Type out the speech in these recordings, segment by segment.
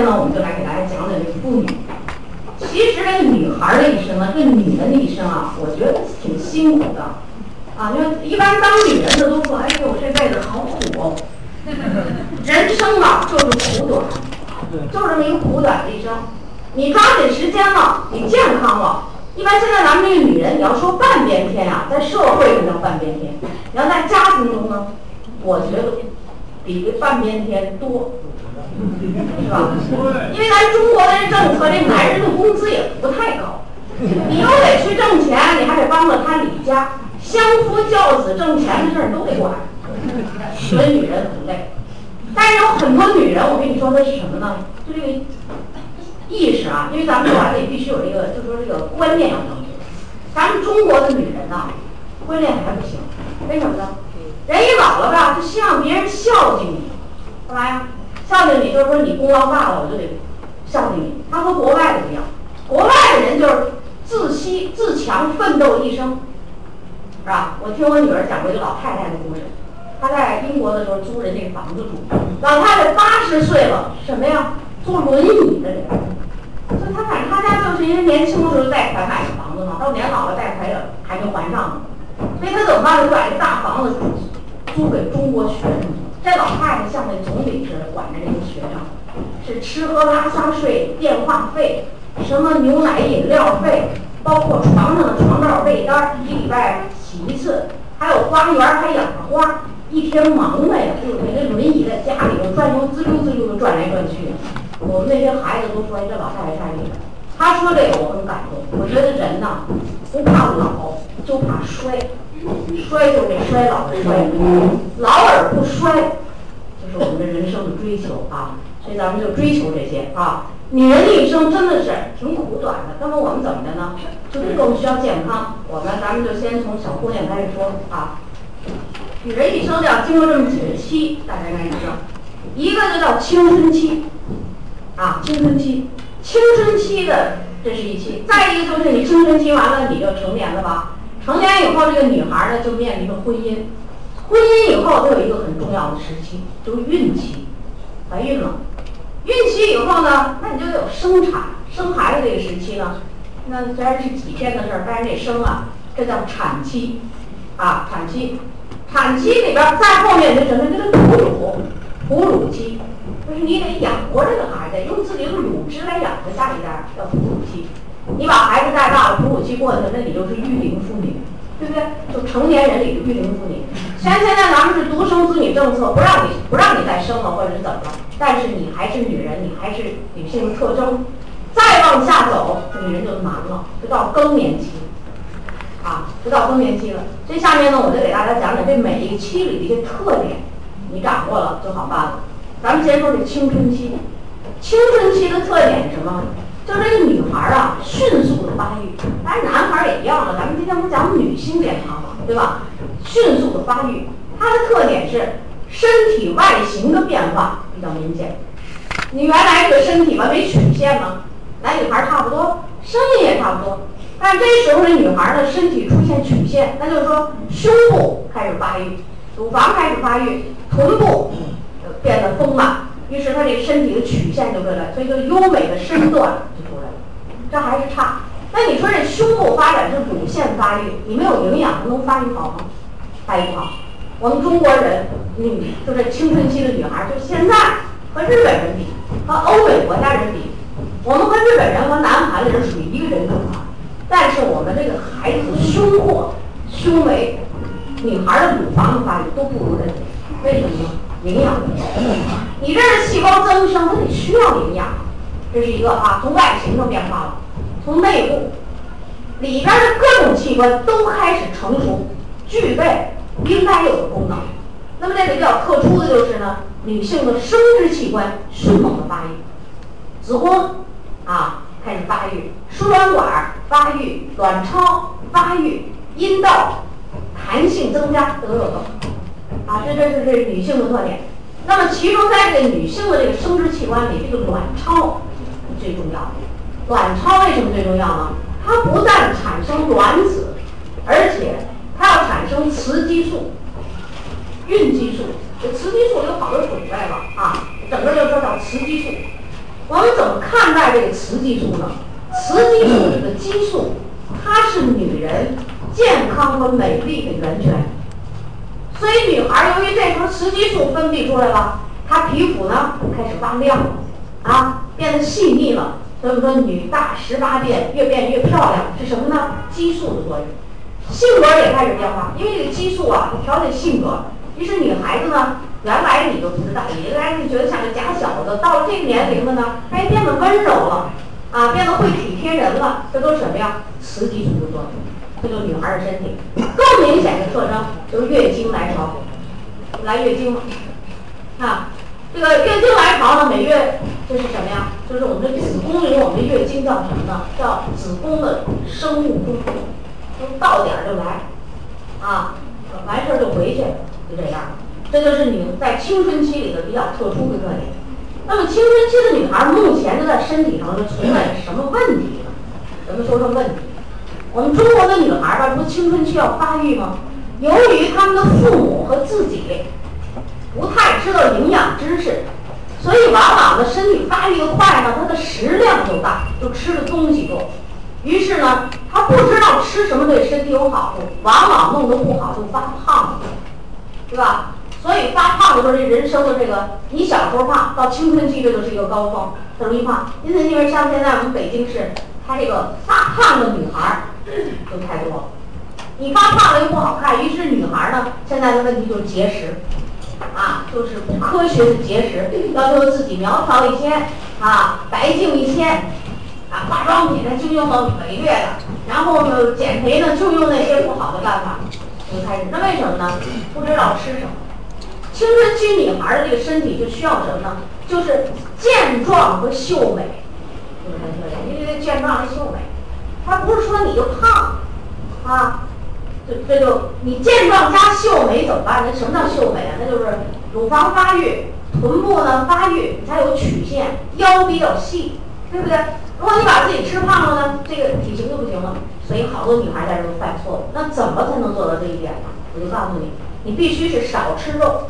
面呢，我们就来给大家讲讲这个妇女。其实这个女孩的一生啊，这个女人的一生啊，我觉得挺辛苦的。啊，因为一般当女人的都说，哎呦，这辈子好苦哦。人生嘛，就是苦短，就这么一个苦短的一生。你抓紧时间了，你健康了。一般现在咱们这个女人，你要说半边天啊，在社会上叫半边天，你要在家庭中呢，我觉得比这半边天多，是吧？因为咱中国的政策，这男人的工资也不太高，你又得去挣钱，你还得帮着他理家，相夫教子、挣钱的事儿都得管，所以女人很累。但是有很多女人，我跟你说的是什么呢？就这个意识啊，因为咱们说完了必须有这个，就说这个观念要正确。咱们中国的女人呐，观念还不行，为什么呢？人一老了吧，就希望别人孝敬你，干嘛呀？孝敬你就是说你功劳大了，我就得孝敬你。他和国外的不一样，国外的人就是自惜自强，奋斗一生，是吧？我听我女儿讲过一个老太太的故事。她在英国的时候租人家房子住，老太太八十岁了，什么呀？坐轮椅的人。所以她反正她家就是因为年轻的时候贷款买的房子嘛，到年老了贷款也还没还上呢。所以她怎么办呢？就把这大房子租给中国学生。这老太太像那总理似的管着这些学生，是吃喝拉撒睡、电话费、什么牛奶饮料费，包括床上的床罩被单，一礼拜洗一次，还有花园还养着花。一天忙的呀，就那轮椅在家里头转悠，滋溜滋溜的转来转去。我们那些孩子都说：“这老太太太厉害。”他说这个我很感动。我觉得人呐，不怕老，就怕衰。衰就是衰老的衰，老而不衰，就是我们的人生的追求啊。所以咱们就追求这些啊。女人一生真的是挺苦短的。那么我们怎么的呢？就是更需要健康。我们咱们就先从小姑娘开始说啊。女人一生要经过这么几个期，大家应该知道，一个就叫青春期，啊，青春期，青春期的这是一期，再一个就是你青春期完了，你就成年了吧？成年以后，这个女孩呢就面临着婚姻，婚姻以后，都有一个很重要的时期，就是孕期，怀孕了，孕期以后呢，那你就得有生产、生孩子这个时期呢，那虽然是几天的事儿，但是这生啊，这叫产期，啊，产期。产期里边再后面就什么？这个哺乳，哺乳期，就是你得养活这个孩子，用自己的乳汁来养活下一代，叫哺乳期。你把孩子带大了，哺乳期过去了，那你就是育龄妇女，对不对？就成年人里的育龄妇女。虽然现在咱们是独生子女政策，不让你不让你再生了，或者是怎么了，但是你还是女人，你还是女性的特征。再往下走，女人就难了，就到更年期。啊，就到更年期了。这下面呢，我就给大家讲讲这每一个期里的一些特点，你掌握了就好办了。咱们先说这青春期，青春期的特点是什么？就是这个女孩啊，迅速的发育，当然男孩也一样了。咱们今天不讲女性健康吗？对吧？迅速的发育，它的特点是身体外形的变化比较明显。你原来这个身体吧没曲线吗？男女孩差不多，声音也差不多。但这时候，这女孩呢，身体出现曲线，那就是说胸部开始发育，乳房开始发育，臀部变得丰满，于是她这身体的曲线就出来，所以就优美的身段。这还是差。那你说这胸部发展是乳腺发育，你没有营养，它能发育好吗？发育不好。我们中国人女，就是青春期的女孩，就现在和日本人比，和欧美国家人比，我们和日本人和南韩的人属于一个人种啊。但是我们这个孩子胸廓、胸围，女孩的乳房的发育都不如人，为什么？营养问题。你这是细胞增生，它得需要营养，这是一个啊。从外形上变化了，从内部里边的各种器官都开始成熟，具备应该有的功能。那么这个比较特殊的就是呢，女性的生殖器官迅猛的发育，子宫啊。开始发育，输卵管发育，卵巢发育，阴道弹性增加，等等等，啊，这这是这女性的特点。那么其中在这个女性的这个生殖器官里，这个卵巢最重要的。卵巢为什么最重要呢？它不但产生卵子，而且它要产生雌激素、孕激素。这雌激素有好多种类了啊，整个就说叫雌激素。我们怎么看待这个雌激素呢？雌激素这个激素，它是女人健康和美丽的源泉。所以女孩由于这时候雌激素分泌出来了，她皮肤呢开始发亮，啊，变得细腻了。所以说女大十八变，越变越漂亮，是什么呢？激素的作用。性格也开始变化，因为这个激素啊，它调节性格。于是女孩子呢，原来你都不知道，原来你觉得像个假小子，到了这个年龄了呢，哎，变得温柔了，啊，变得会体贴人了。这都是什么呀？雌激素的作用。这就女孩的身体。更明显的特征就是月经来潮，来月经了。啊，这个月经来潮呢，每月这是什么呀？就是我们的子宫里，我们的月经叫什么呢？叫子宫的生物钟。就到点儿就来，啊，完事儿就回去，就这样。这就是你在青春期里的比较特殊的特点。那么青春期的女孩目前就在身体上就存在什么问题呢？咱们说说问题。我们中国的女孩吧，不青春期要发育吗？由于他们的父母和自己不太知道营养知识，所以往往的身体发育的快呢，他的食量就大，就吃的东西多。于是呢，他不知道吃什么对身体有好处，往往弄得不好就发胖了，对吧？所以发胖的时候，这人生的这个，你小时候胖，到青春期这就是一个高峰，很容易胖。因此，因为像现在我们北京市，他这个发胖的女孩儿 就太多了。你发胖了又不好看，于是女孩儿呢，现在的问题就是节食，啊，就是不科学的节食，要求自己苗条一些，啊，白净一些。啊，化妆品呢就用到每月的，然后呢减肥呢就用那些不好的办法，就开始。那为什么呢？不知道吃什么。青春期女孩的这个身体就需要什么呢？就是健壮和秀美，就是这特点。因为健壮和秀美，它不是说你就胖，啊，这就你健壮加秀美怎么办？那什么叫秀美啊？那就是乳房发育，臀部呢发育，你才有曲线，腰比较细，对不对？如果你把自己吃胖了呢，这个体型就不行了。所以好多女孩在这儿犯错误。那怎么才能做到这一点呢？我就告诉你，你必须是少吃肉，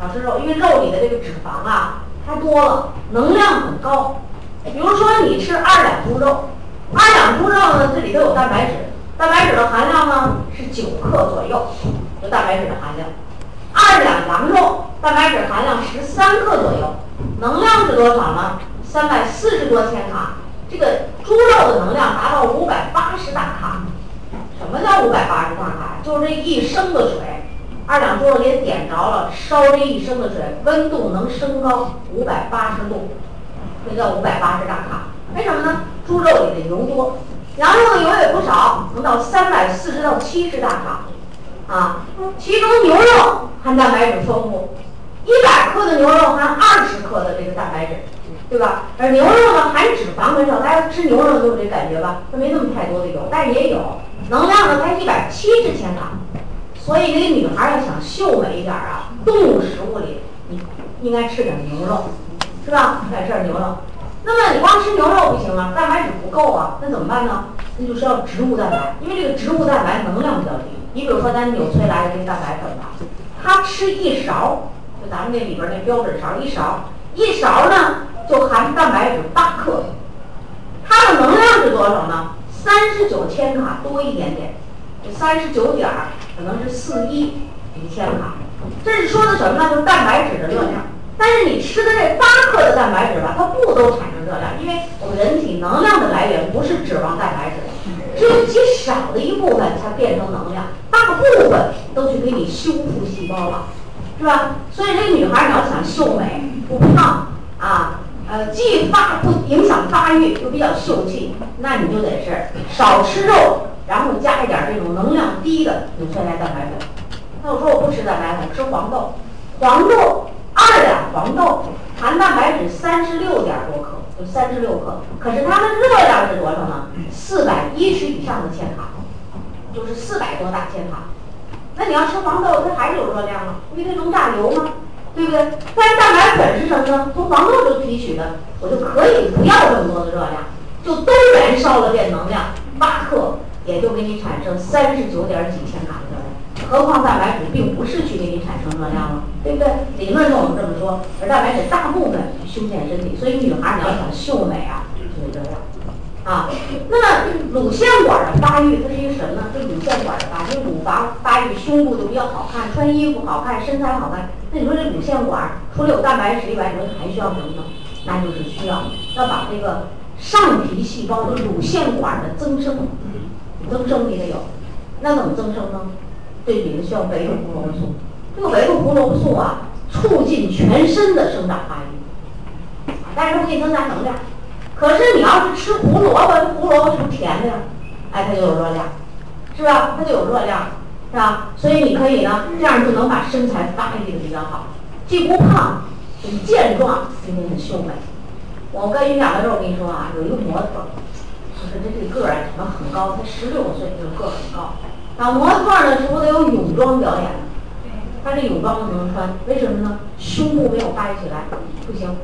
少吃肉，因为肉里的这个脂肪啊太多了，能量很高。比如说你吃二两猪肉，二两猪肉呢，这里头有蛋白质，蛋白质的含量呢是九克左右，就蛋白质的含量。二两羊肉，蛋白质含量十三克左右，能量是多少呢？三百四十多千卡。这个猪肉的能量达到五百八十大卡，什么叫五百八十大卡？就是这一升的水，二两猪肉给点着了，烧这一升的水，温度能升高五百八十度，这叫五百八十大卡。为什么呢？猪肉里的油多，羊肉的油也不少，能到三百四十到七十大卡，啊，其中牛肉含蛋白质丰富，一百克的牛肉含二十克的这个蛋白质。对吧？而牛肉呢，含脂肪很少，大家吃牛肉都有这感觉吧？它没那么太多的油，但是也有能量呢，才一百七十千卡。所以这个女孩要想秀美一点啊，动物食物里你应该吃点牛肉，是吧？该吃点牛肉。那么你光吃牛肉不行啊，蛋白质不够啊，那怎么办呢？那就是要植物蛋白，因为这个植物蛋白能量比较低。你比如说咱纽崔莱的这个蛋白粉吧，它吃一勺，就咱们那里边那标准勺一勺，一勺呢。就含蛋白质八克，它的能量是多少呢？三十九千卡多一点点，三十九点儿可能是四一一千卡。这是说的什么呢？就是蛋白质的热量。但是你吃的这八克的蛋白质吧，它不都产生热量，因为我们人体能量的来源不是脂肪、蛋白质，只有极少的一部分才变成能量，大部分都去给你修复细胞了，是吧？所以这女孩你要想秀美不胖啊。呃，既发不影响发育，又比较秀气，那你就得是少吃肉，然后加一点这种能量低的纽崔莱蛋白粉。那我说我不吃蛋白粉，吃黄豆，黄豆二两黄豆含蛋白质三十六点多克，就三十六克，可是它的热量是多少呢？四百一十以上的千卡，就是四百多大千卡。那你要吃黄豆，它还是有热量啊？因为它能榨油吗？对不对？但是蛋白粉是什么呢？从黄豆中提取的，我就可以不要这么多的热量，就都燃烧了变能量，八克也就给你产生三十九点几千卡的。何况蛋白质并不是去给你产生热量了，对不对？理论上我们这么说，而蛋白质大部分去修建身体，所以女孩你要想秀美啊，就得这样啊。那么乳腺管的发育，它是一个什么呢？是乳腺管的发育，乳房发育，胸部就比较好看，穿衣服好看，身材好看。那你说这乳腺管除了有蛋白质以外，你说还需要什么呢？那就是需要要把这个上皮细胞的乳腺管的增生，增生你得有。那怎么增生呢？对比的需要维生胡萝卜素。这个维生胡萝卜素啊，促进全身的生长发育，但是它不给你增加能量。可是你要是吃胡萝卜，胡萝卜是不是甜的呀？哎，它就有热量，是吧？它就有热量，是吧？所以你可以呢，这样就能把身材发育的比较好，既不胖，很健壮，并且很秀美。我跟于讲的时候，我跟你说啊，有一个模特，就是这这个儿啊，长得很高，才十六岁，就个儿很高。啊，模特的时候得有泳装表演的，他这泳装不能穿，为什么呢？胸部没有发育起来，不行。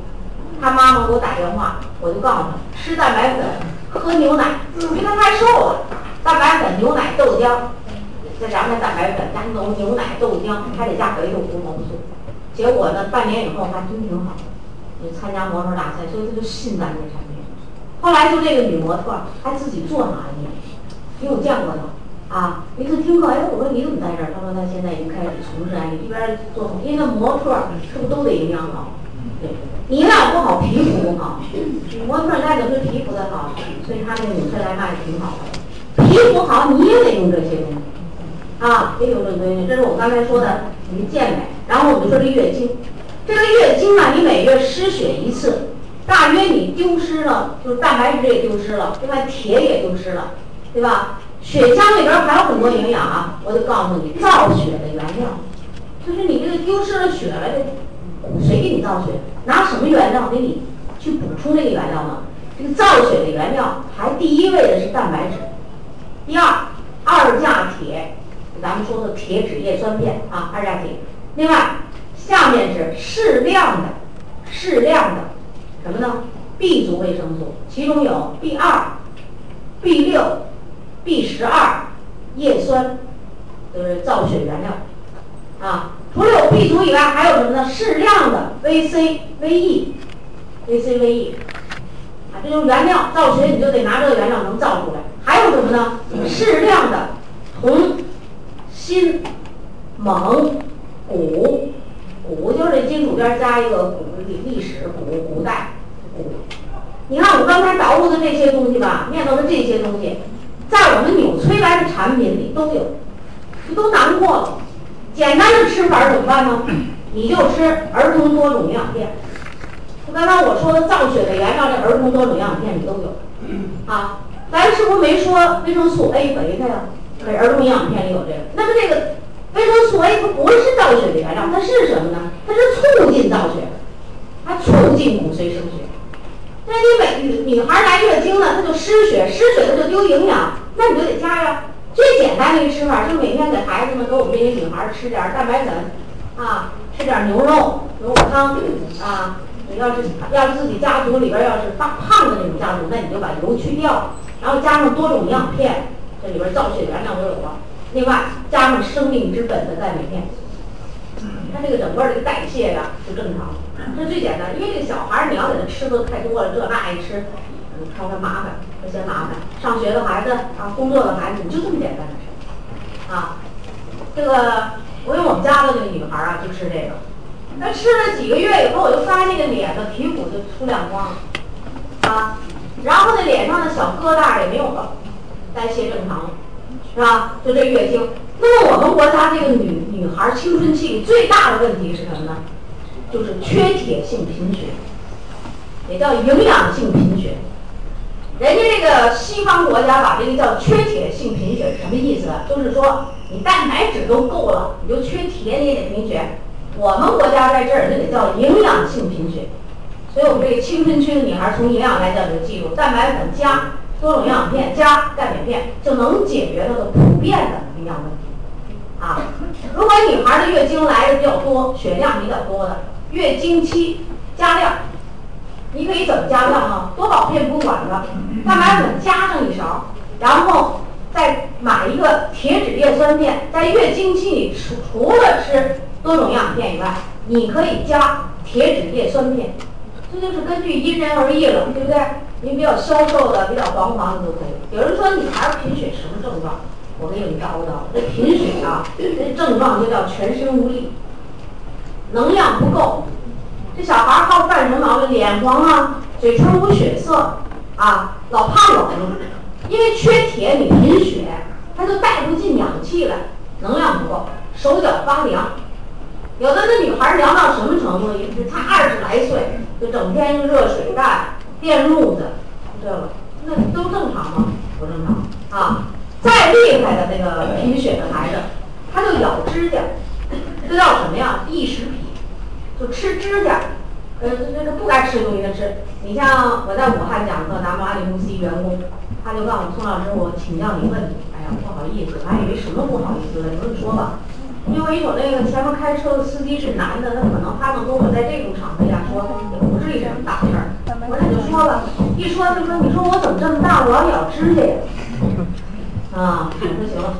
他妈妈给我打电话，我就告诉他吃蛋白粉，喝牛奶，因为他太瘦了。蛋白粉、牛奶、豆浆，再加上蛋白粉，加牛牛奶、豆浆，还得加维生胡萝卜素。结果呢，半年以后还真挺好，就参加模特大赛，所以他就信咱这产品。后来就这个女模特还自己做玛丽，你有见过她？啊，一次听课，哎，我说你怎么在这儿？他说他现在已经开始从事安利，一边做，因为那模特是不是都得营养好？对，营养不好，皮肤不好。模特再怎么皮肤的好，所以他那个女生来卖挺好的。皮肤好，你也得用这些东西，啊，得用这东西。这是我刚才说的你健美。然后我们说这月经，这个月经啊，你每月失血一次，大约你丢失了，就是蛋白质也丢失了，另外铁也丢失了，对吧？血浆里边还有很多营养啊！我就告诉你，造血的原料，就是你这个丢失了血了，的谁给你造血？拿什么原料给你去补充这个原料呢？这个造血的原料排第一位的是蛋白质，第二二价铁，咱们说的铁脂叶酸片啊，二价铁。另外，下面是适量的、适量的什么呢？B 族维生素，其中有 B 二、B 六。B 十二叶酸都是造血原料啊，除了有 B 族以外，还有什么呢？适量的 VC、VE、VC、VE 啊，这种原料造血，你就得拿这个原料能造出来。还有什么呢？适量的铜、锌、锰、钴，钴就是金属边加一个古历历史古古代钴。你看我刚才捣鼓的这些东西吧，念叨的这些东西。在我们纽崔莱的产品里都有，这都难过了。简单的吃法怎么办呢？你就吃儿童多种营养片。就刚才我说的造血的原料，这儿童多种营养片里都有。啊，咱是不是没说维生素 A 和 A 呀？这儿童营养片里有这个。那么这个维生素 A 它不是造血的原料，它是什么呢？它是促进造血，它促进骨髓生血。那你每女女孩来月经了，她就失血，失血她就丢营养，那你就得加呀。最简单的一个吃法，就是每天给孩子们，给我们这些女孩儿吃点儿蛋白粉，啊，吃点儿牛肉牛肉汤，啊，你要是要是自己家族里边要是发胖的那种家族，那你就把油去掉，然后加上多种营养片，这里边造血原料都有了，另外加上生命之本的钙镁片。它这个整个这个代谢呀就正常，这最简单。因为这个小孩儿你要给他吃的太多了，这那一吃，嗯，看他麻烦，他嫌麻烦。上学的孩子啊，工作的孩子，你就这么简单的事啊。这个我有我们家的那个女孩啊，就吃这个。那吃了几个月以后，我就发现那个脸的皮肤就出亮光了啊，然后那脸上的小疙瘩也没有了，代谢正常了，是吧？就这月经。那么我们国家这个女女孩青春期最大的问题是什么呢？就是缺铁性贫血，也叫营养性贫。人家这个西方国家把这个叫缺铁性贫血什么意思？就是说你蛋白质都够了，你就缺铁你也得贫血。我们国家在这儿就得叫营养性贫血。所以我们这个青春期的女孩从营养来讲，就记住蛋白粉加多种营养片加钙镁片，就能解决它的普遍的营养问题。啊，如果女孩的月经来的比较多，血量比较多的，月经期加量，你可以怎么加量啊？多宝片不管了，蛋白粉加上一勺，然后再买一个铁质叶酸片，在月经期里除除了吃多种营养片以外，你可以加铁质叶酸片，这就是根据因人而异了，对不对？你比较消瘦的、比较黄黄的都可以。有人说女孩贫血什么症状？我给你们叨叨，这贫血啊，这症状就叫全身无力，能量不够。这小孩儿好犯什么毛病？脸黄啊，嘴唇无血色啊，老怕冷，因为缺铁，你贫血，他就带不进氧气来，能量不够，手脚发凉。有的那女孩儿凉到什么程度？也是她二十来岁，就整天用热水袋、电褥子，这个那都正常吗？不正常啊！再厉害的那个贫血的孩子，他就咬指甲，这叫什么呀？异食癖。就吃指甲，呃，那个不该吃的东西他吃。你像我在武汉讲课，咱们阿里公司一员工，他就告诉我宋老师，我请教你问题。哎呀，不好意思，还以为什么不好意思了？你跟说吧。因为有那个前面开车的司机是男的，他可能他能跟我在这种场合下说，也不至于什么大事儿。我那就说吧，一说就说，你说我怎么这么大，我要咬指甲呀？啊，我说行了，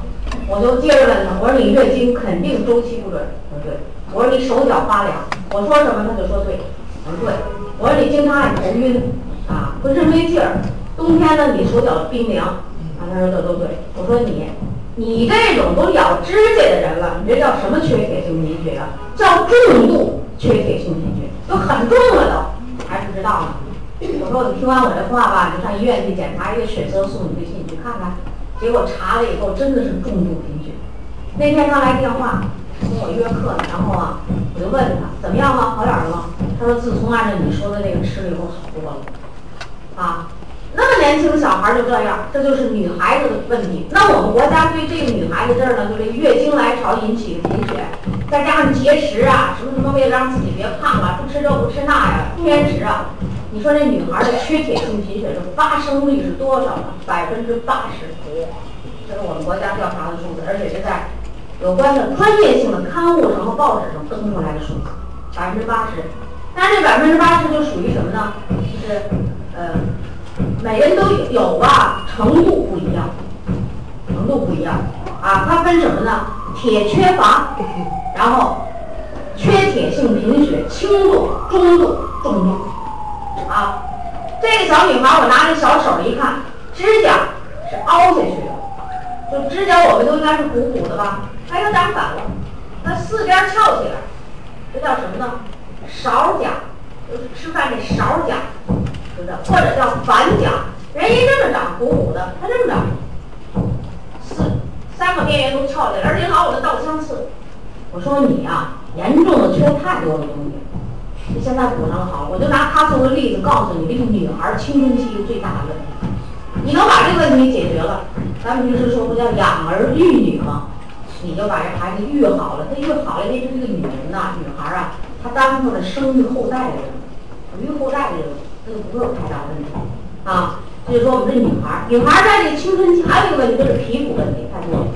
我就接着问他，我说你月经肯定周期不准。他说对。我说你手脚发凉，我说什么他就说对，我说对。我说你经常爱头晕，啊，浑身没劲儿。冬天呢你手脚冰凉，啊，他说这都对。我说你，你这种都咬指甲的人了，你这叫什么缺铁性贫血啊？叫重度缺铁性贫血，都很重了都，还不知道呢。我说你听完我这话吧，你上医院去检查一个血色素，你去你去看看。结果查了以后真的是重度贫血。那天他来电话。跟我约课呢，然后啊，我就问他怎么样了，好点了吗？他说自从按照你说的那个吃了以后好多了。啊，那么年轻的小孩就这样，这就是女孩子的问题。那我们国家对这个女孩子这儿呢，就这月经来潮引起的贫血，再加上节食啊，什么什么为了让自己别胖啊，不吃这不吃那呀，偏食啊，你说这女孩的缺铁性贫血的发生率是多少呢？百分之八十，这是我们国家调查的数字，而且是在。有关的专业性的刊物上和报纸上登出来的数字，百分之八十。但这百分之八十就属于什么呢？就是呃，每人都有有吧，程度不一样，程度不一样啊。它分什么呢？铁缺乏，然后缺铁性贫血，轻度、中度、重度。啊，这个小女孩，我拿着小手一看，指甲是凹下去的，就指甲我们都应该是鼓鼓的吧。它又长反了，那四边翘起来，这叫什么呢？勺甲，就是吃饭这勺甲，或者叫反甲，人一这么长，鼓鼓的，它这么长，四三个边缘都翘起来，而且老有的倒相似。我说你呀，严重的缺太多的东西，你现在补上好，我就拿他作为例子告诉你，这个女孩青春期最大的问题，你能把这个问题解决了，咱们平时说不叫养儿育女吗？你就把这孩子育好了，他育好了，那是这个女人呐，女孩啊，她耽误了生育后代的人，育后代的人，这就不会有太大问题啊。所以说，我们这女孩，女孩在这个青春期还有一个问题，就是皮肤问题太多了。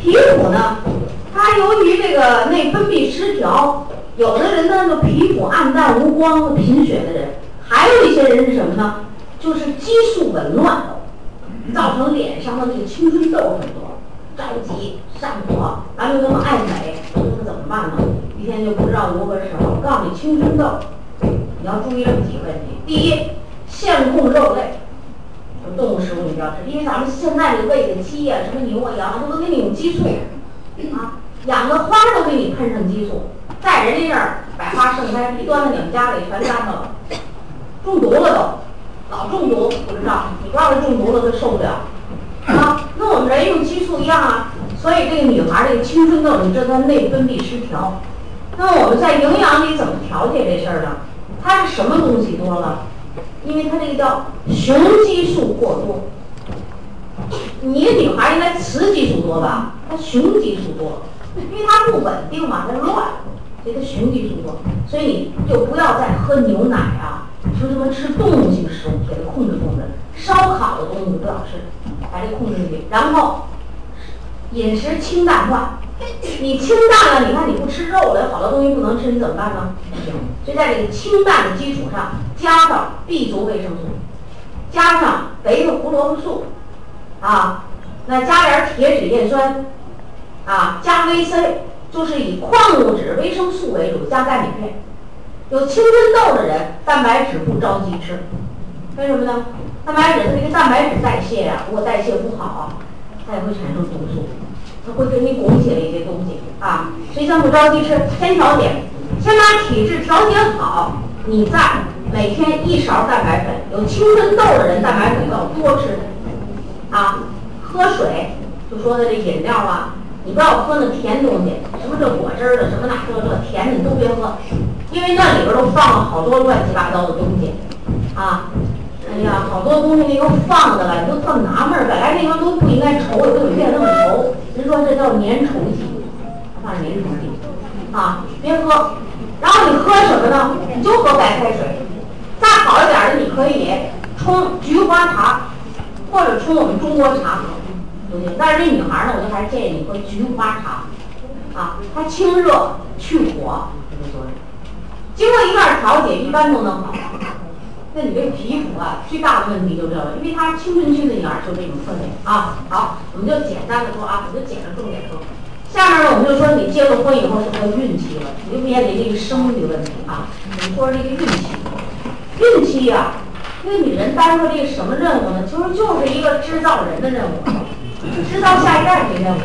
皮肤呢，它由于这个内分泌失调，有的人呢就皮肤暗淡无光和、贫血的人，还有一些人是什么呢？就是激素紊乱，造成脸上的这个青春痘很多。着急上火，然后又那么爱美，那怎么办呢？一天就不知道如何是好。我告诉你，青春痘，你要注意这么几个问题。第一，限控肉类，动物食物你不要吃，因为咱们现在这喂的鸡呀，什么牛啊、羊啊，都给你用激素啊，养的花都给你喷上激素，在人家这儿百花盛开，一端到你们家里全干着了，中毒了都，老中毒不知道，你要是中毒了他受不了。啊，那我们人用激素一样啊，所以这个女孩这个青春痘，你知道她内分泌失调。那我们在营养里怎么调节这事儿呢？它是什么东西多了？因为它这个叫雄激素过多。你女孩应该雌激素多吧？她雄激素多，因为它不稳定嘛，它乱，所以它雄激素多。所以你就不要再喝牛奶啊，说什么吃动物性食物，给它控制控制。烧烤的东西不要吃。把这控制住，然后饮食清淡化。你清淡了，你看你不吃肉了，有好多东西不能吃，你怎么办呢？不行。所以在这个清淡的基础上，加上 B 族维生素，加上维生胡萝卜素，啊，那加点铁质叶酸，啊，加 VC，就是以矿物质、维生素为主，加钙镁片。有青春痘的人，蛋白质不着急吃，为什么呢？蛋白质它这个蛋白质代谢呀，如果代谢不好，它也会产生毒素，它会给你拱起来一些东西啊。所以先不着急吃，先调节，先把体质调节好，你再每天一勺蛋白粉。有青春痘的人，蛋白粉要多吃啊。喝水，就说的这饮料啊，你不要喝那甜东西，什么这果汁的，什么那这这甜的，你都别喝，因为那里边都放了好多乱七八糟的东西啊。哎呀，好多东西那个放的了，你都特纳闷儿，本来那个都不应该稠，怎么变那么稠？人说这叫粘稠剂，它放粘稠剂啊，别喝。然后你喝什么呢？你就喝白开水。再好一点的，你可以冲菊花茶，或者冲我们中国茶喝，都行。但是这女孩呢，我就还是建议你喝菊花茶，啊，它清热去火这个作用。经过一段调节，一般都能好。那你这个皮肤啊，最大的问题就这个，因为它青春期的女孩就这种特点啊。好，我们就简单的说啊，我就捡着重点说。下面呢，我们就说你结了婚以后是个孕期了，你就面临这个生育问题啊。我们说这个孕期，孕期呀，那女人担负这个什么任务呢？其实就是一个制造人的任务，制造下一代的任务，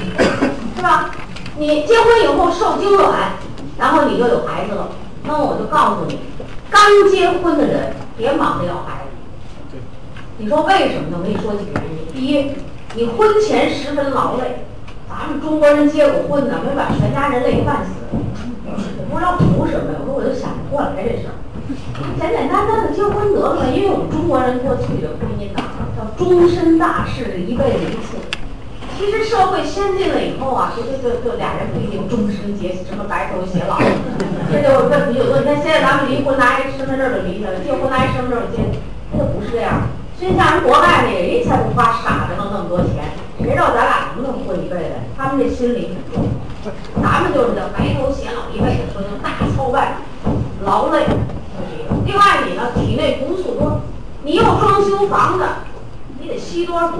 是吧？你结婚以后受精卵，然后你就有孩子了。那么我就告诉你，刚结婚的人别忙着要孩子。你说为什么呢？我跟你说几个原因。第一，你婚前十分劳累，咱们中国人结过婚的，没把全家人累半死。我不知道图什么呀？我说我就想不过来这事儿，简简单单的结婚得了。因为我们中国人过去的婚姻呐，叫终身大事，一辈子一次。其实社会先进了以后啊，就就就就俩人不一定终身结什么白头偕老，这就这比如说，你看现在咱们离婚拿一身份证就离了，结婚拿一身份证就结，这不是这样。所以像人国外那人才不花傻着弄那么多钱，谁知道咱俩能不能过一辈子？他们这心理很重，咱们就是这白头偕老一辈子，说就大操办，劳累，就是一个。另外你呢，体内毒素多，你又装修房子，你得吸多少毒？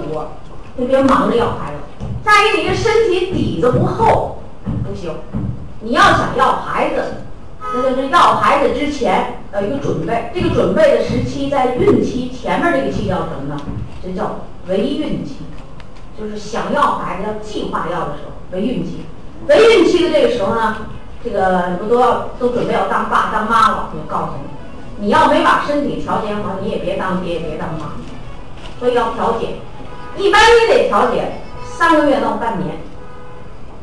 就别忙着要孩子。再一个，你这身体底子不厚，不行。你要想要孩子，那就是要孩子之前要一个准备。这个准备的时期在孕期前面这个期叫什么呢？这叫为孕期，就是想要孩子要计划要的时候，为孕期。为孕期的这个时候呢，这个不都要都准备要当爸当妈了？我告诉你，你要没把身体调节好，你也别当爹也别当妈。所以要调节，一般你得调节。三个月到半年，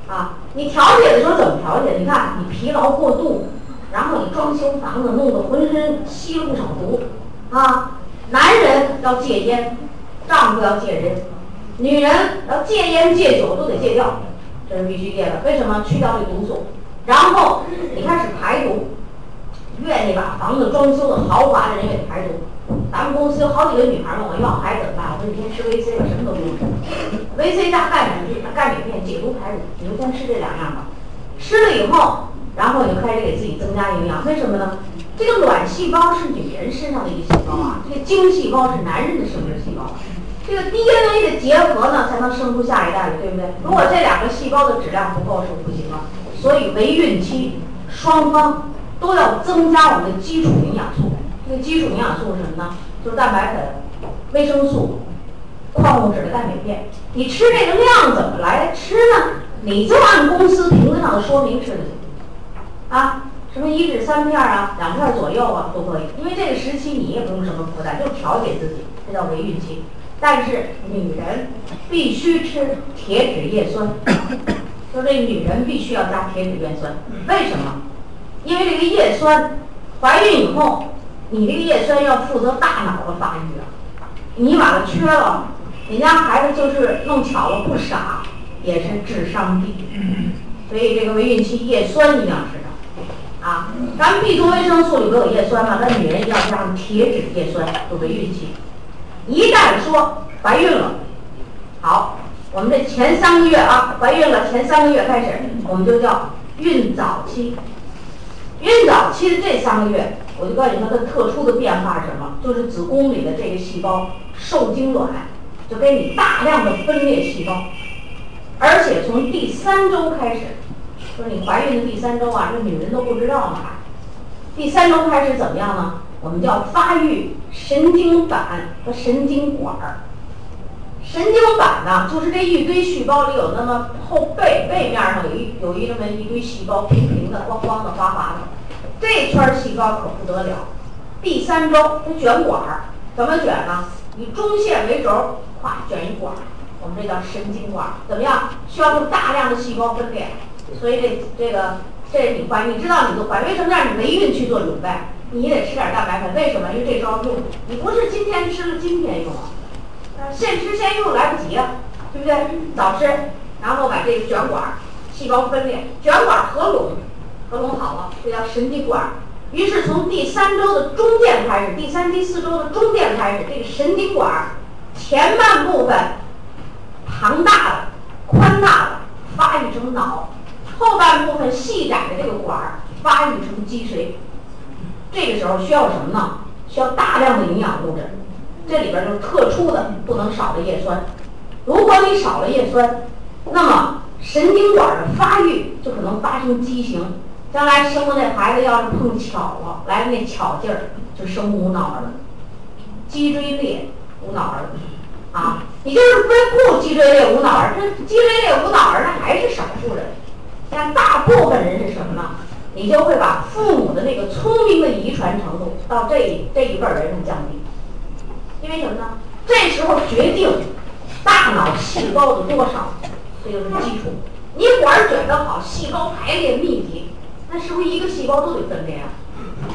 啊，你调节的时候怎么调节？你看你疲劳过度，然后你装修房子弄得浑身吸了不少毒，啊，男人要戒烟，丈夫要戒烟，女人要戒烟戒酒都得戒掉，这是必须戒的。为什么？去掉这毒素，然后你开始排毒，愿意把房子装修的豪华的人也排毒。咱们公司有好几个女孩问我要孩子怎么办？我说你先吃维 C，吧，什么都不用吃维 C 加钙镁片钙镁片解毒排毒，你就先吃这两样吧。吃了以后，然后你就开始给自己增加营养。为什么呢？这个卵细胞是女人身上的一个细胞啊，这个精细胞是男人的生殖细胞。这个 DNA 的结合呢，才能生出下一代的，对不对？如果这两个细胞的质量不够是不行的。所以为孕期，双方都要增加我们的基础营养素。那基础营养素是什么呢？就是蛋白粉、维生素、矿物质的钙镁片。你吃这个量怎么来吃呢？你就按公司瓶子上的说明吃就行。啊，什么一至三片啊，两片左右啊都可以。因为这个时期你也不用什么负担，就调节自己，这叫为孕期。但是女人必须吃铁质叶酸，就这女人必须要加铁质叶酸。为什么？因为这个叶酸，怀孕以后。你这个叶酸要负责大脑的发育啊，你把它缺了，你家孩子就是弄巧了不傻，也是智商低。所以这个为孕期叶酸一定要吃上啊。咱们 B 族维生素里不有叶酸吗？那女人要加上铁质叶酸，就为孕期。一旦说怀孕了，好，我们这前三个月啊，怀孕了前三个月开始，我们就叫孕早期。孕早期的这三个月。我就告诉你，它的特殊的变化是什么？就是子宫里的这个细胞受精卵就给你大量的分裂细胞，而且从第三周开始，说你怀孕的第三周啊，这女人都不知道呢。第三周开始怎么样呢？我们叫发育神经板和神经管儿。神经板呢，就是这一堆细胞里有那么后背背面上有一有一那么一堆细胞，平平的、光光的、滑滑的，这圈细胞可不得了。第三周它卷管儿，怎么卷呢？以中线为轴，咵卷一管儿，我们这叫神经管儿。怎么样？需要用大量的细胞分裂，所以这这个这你怀你知道你都怀为什么让你没孕去做准备？你也得吃点蛋白粉，为什么？因为这招用，你不是今天吃了今天用啊。现吃现用来不及啊，对不对？早吃，然后把这个卷管儿细胞分裂，卷管儿合拢，合拢好了，这叫神经管。于是从第三周的中间开始，第三、第四周的中间开始，这个神经管前半部分庞大的、宽大的发育成脑，后半部分细窄的这个管儿发育成脊髓。这个时候需要什么呢？需要大量的营养物质。这里边就是特殊的不能少的叶酸，如果你少了叶酸，那么神经管的发育就可能发生畸形，将来生的那孩子要是碰巧了，来那巧劲儿就生无脑儿了，脊椎裂无脑儿，啊，你就是不不脊椎裂无脑儿，这脊椎裂无脑儿那还是少数人，但大部分人是什么呢？你就会把父母的那个聪明的遗传程度到这这一辈儿人上降低。因为什么呢？这时候决定大脑细胞的多少，这就是基础。你管儿卷得好，细胞排列密集，那是不是一个细胞都得分裂啊？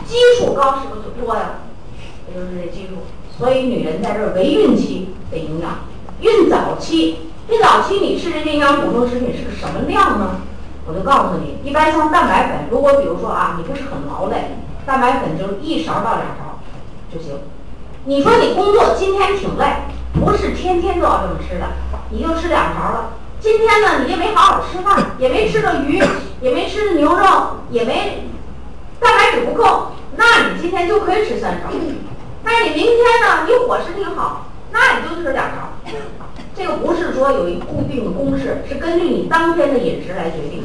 基数高是不是就多呀？也就是这基数。所以女人在这儿为孕期得营养，孕早期，孕早期你吃这营养补充食品是个什么量呢？我就告诉你，一般像蛋白粉，如果比如说啊，你不是很劳累，蛋白粉就是一勺到两勺就行。你说你工作今天挺累，不是天天都要这么吃的，你就吃两勺了。今天呢，你就没好好吃饭，也没吃着鱼，也没吃着牛肉，也没蛋白质不够，那你今天就可以吃三勺。但是你明天呢，你伙食挺好，那你就吃两勺。这个不是说有一固定的公式，是根据你当天的饮食来决定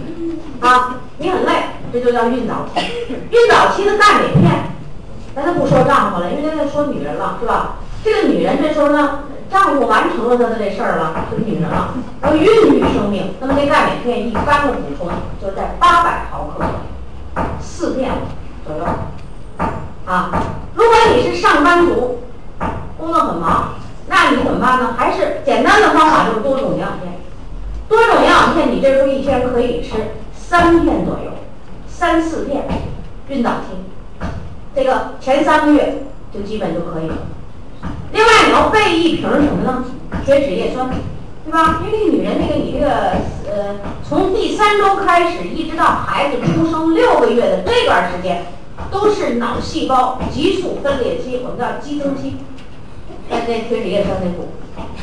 的。啊，你很累，这就叫孕早期。孕早期的钙镁片。咱就不说丈夫了，因为现在说女人了，是吧？这个女人这时候呢，丈夫完成了他的这事儿了，是女人了，要孕育生命。那么这钙镁片一般的补充就是在八百毫克，四片左右。啊，如果你是上班族，工作很忙，那你怎么办呢？还是简单的方法就是多种营养片。多种营养片，你这时候一天可以吃三片左右，三四片，孕早期。这个前三个月就基本就可以了。另外你要备一瓶什么呢？铁质叶酸，对吧？因为女人那个你这个呃，从第三周开始一直到孩子出生六个月的这段时间，都是脑细胞急速分裂期，我们叫激增期。那这铁质叶酸得补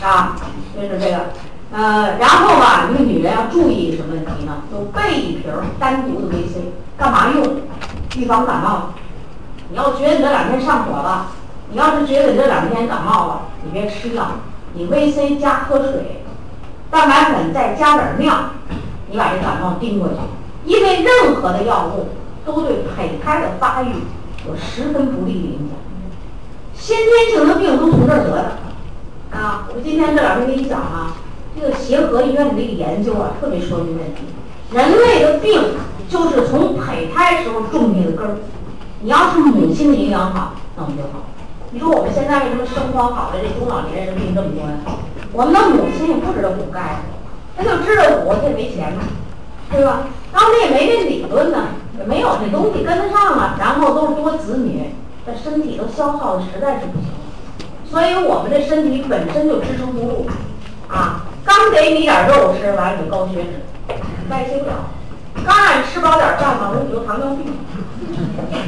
啊，就是这个。呃，然后吧，你们女人要注意什么问题呢？就备一瓶单独的 VC，干嘛用？预防感冒。你要觉得你这两天上火了，你要是觉得你这两天感冒了，你别吃药，你 VC 加喝水，蛋白粉再加点尿，你把这感冒盯过去。因为任何的药物都对胚胎的发育有十分不利的影响。先天性的病都从这儿得的啊！我今天这两天给你讲啊，这个协和医院的这个研究啊，特别说明问题：人类的病就是从胚胎时候种下的根儿。你要是母亲的营养好，那我们就好。你说我们现在为什么生活好了，这中老年人病这么多呀？我们的母亲也不知道补钙，他就知道补，他也没钱呢，对吧？当时也没这理论呢，也没有这东西跟得上啊。然后都是多子女，这身体都消耗的实在是不行。所以我们这身体本身就支撑不住啊。刚给你点肉吃，完了你高血脂，代谢不了。刚让你吃饱点饭吧，你得糖尿病。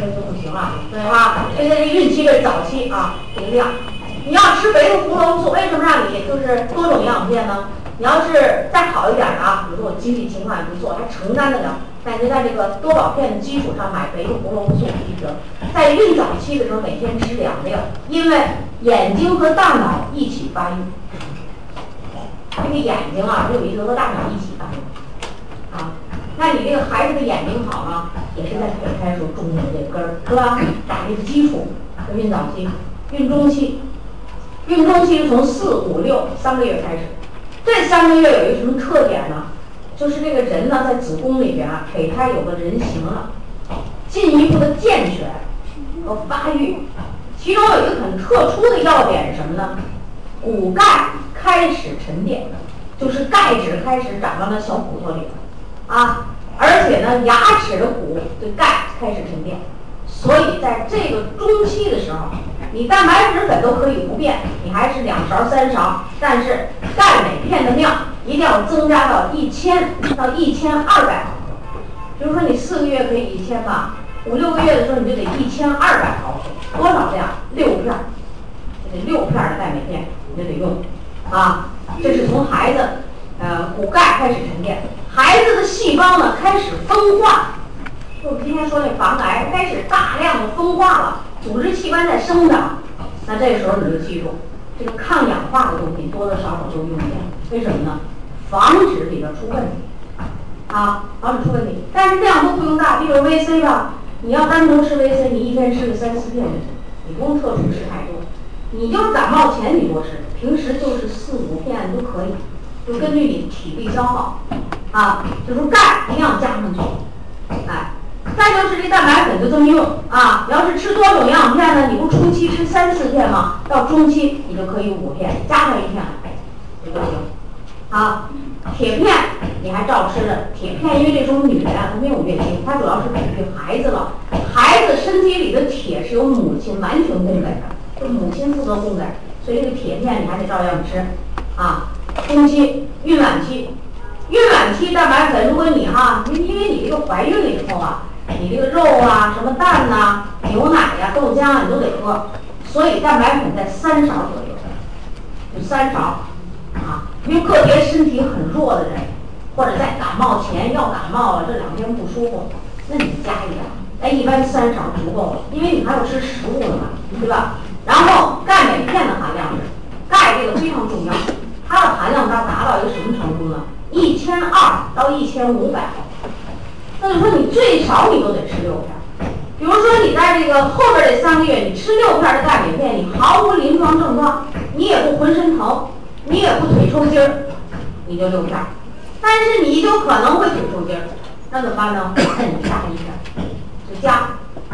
那就不行了，对吧？现在这孕期这早期啊，这个量，你要吃维生素，为什么让你就是多种营养片呢？你要是再好一点的啊，比如说我经济情况也不错，还承担得了，那就在这个多宝片的基础上买维生素一瓶，在孕早期的时候每天吃两粒，因为眼睛和大脑一起发育，这个眼睛啊，就有一个和大脑一起发育啊。那你这个孩子的眼睛好啊，也是在胚胎时候种下的这根儿，是吧？打这个基础，孕早期、孕中期，孕中期是从四五六三个月开始。这三个月有一个什么特点呢？就是这个人呢，在子宫里边啊，胚胎有个人形了，进一步的健全和发育。其中有一个很特殊的要点是什么呢？骨钙开始沉淀，就是钙质开始长到那小骨头里了。啊，而且呢，牙齿的骨对钙开始沉淀，所以在这个中期的时候，你蛋白质粉都可以不变，你还是两勺三勺，但是钙镁片的量一定要增加到一千到一千二百毫克。比如说你四个月可以一千吧，五六个月的时候你就得一千二百毫克，多少量？六片，这六片的钙镁片你就得用，啊，这是从孩子呃骨钙开始沉淀。孩子的细胞呢开始分化，就我们今天说那防癌开始大量的分化了，组织器官在生长。那这时候你就记住，这个抗氧化的东西多多少少都用点，为什么呢？防止里边出问题，啊，防止出问题。但是量都不用大，比如 VC 吧，你要单独吃 VC，你一天吃个三四片就行，你不用特殊吃太多。你就是感冒前你多吃，平时就是四五片都可以，就根据你体力消耗。啊，就是钙一定要加上去，哎，再就是这蛋白粉就这么用啊。你要是吃多种营养片呢，你不初期吃三四片吗？到中期你就可以五片，加上一片这就行。啊，铁片你还照吃的，铁片因为这种女人啊她没有月经，她主要是给育孩子了。孩子身体里的铁是由母亲完全供给的，就母亲负责供给，所以这个铁片你还得照样吃。啊，中期、孕晚期。孕晚期蛋白粉，如果你哈，因因为你这个怀孕了以后啊，你这个肉啊、什么蛋呐、牛奶呀、豆浆啊，你都得喝，所以蛋白粉在三勺左右，就三勺啊。因为个别身体很弱的人，或者在感冒前要感冒了，这两天不舒服，那你加一点，哎，一般三勺足够了，因为你还要吃食物的嘛，对吧？然后钙镁片的含量是，钙这个非常重要，它的含量达达到一个什么程度呢？一千二到一千五百，那就说你最少你都得吃六片。比如说你在这个后边这三个月，你吃六片的钙镁片，你毫无临床症状，你也不浑身疼，你也不腿抽筋儿，你就六片。但是你就可能会腿抽筋儿，那怎么办呢？那你加一片，就加。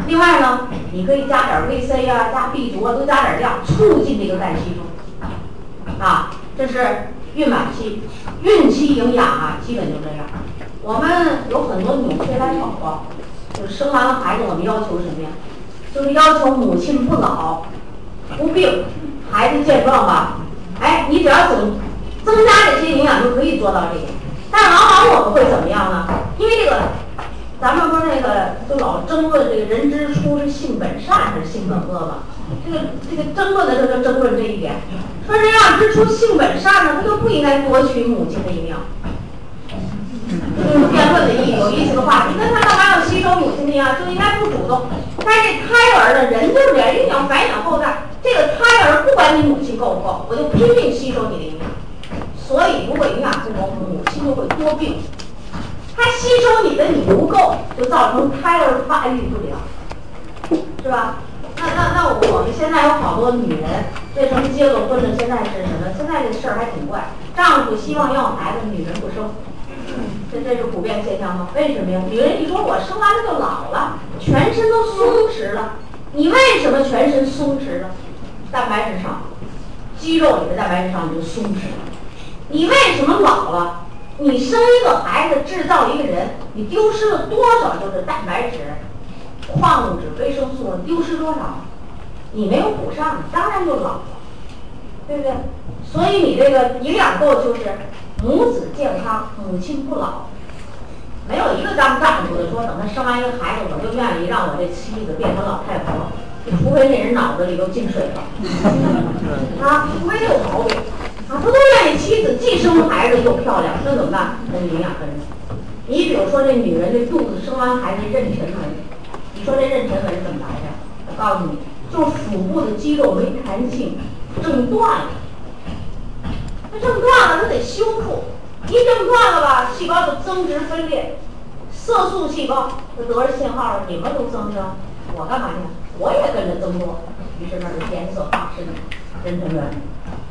另外呢，你可以加点维 C 啊，加 B 族啊，都加点量，促进这个钙吸收。啊，这是。孕晚期、孕期营养啊，基本就这样。我们有很多纽崔莱宝宝，就是生完了孩子，我们要求什么呀？就是要求母亲不老、不病，孩子健壮吧。哎，你只要增增加这些营养，就可以做到这个。但往往我们会怎么样呢？因为这个，咱们说那个就老争论这个人之初是性本善还是性本恶吧？这个这个争论的时候就争论这一点。说人要之初性本善呢，他就不应该夺取母亲的营养。这是辩论的意义有意思的话题。那他干嘛要吸收母亲的营养？就应该不主动。但是这胎儿呢，人就是这样，因为你要繁衍后代。这个胎儿不管你母亲够不够，我就拼命吸收你的营养。所以如果营养不够，母亲就会多病。他吸收你的你不够，就造成胎儿发育不良，是吧？那那那我们现在有好多女人，为什么结了婚了？现在是什么？现在这事儿还挺怪，丈夫希望要孩子，女人不生，这这是普遍现象吗？为什么呀？女人一说我生完了就老了，全身都松弛了。你为什么全身松弛了？蛋白质少，肌肉里的蛋白质少你就松弛了。你为什么老了？你生一个孩子，制造一个人，你丢失了多少就是蛋白质？矿物质、维生素丢失多少？你没有补上，你当然就老了，对不对？所以你这个营养够，就是母子健康，母亲不老。没有一个当丈夫的说，等他生完一个孩子，我就愿意让我这妻子变成老太婆，除非那人脑子里都进水了，啊，除非有毛病，啊，他都愿意妻子既生孩子又漂亮，那怎么办？那营养跟着。你比如说这女人这肚子生完孩子妊娠纹。你说这妊娠纹怎么来的？我告诉你，就腹部的肌肉没弹性，症断了。那症断了，它得修复。一症断了吧，细胞就增殖分裂，色素细胞就得着信号了，你们都增生，我干嘛去？我也跟着增多。于是那就颜色化身妊娠纹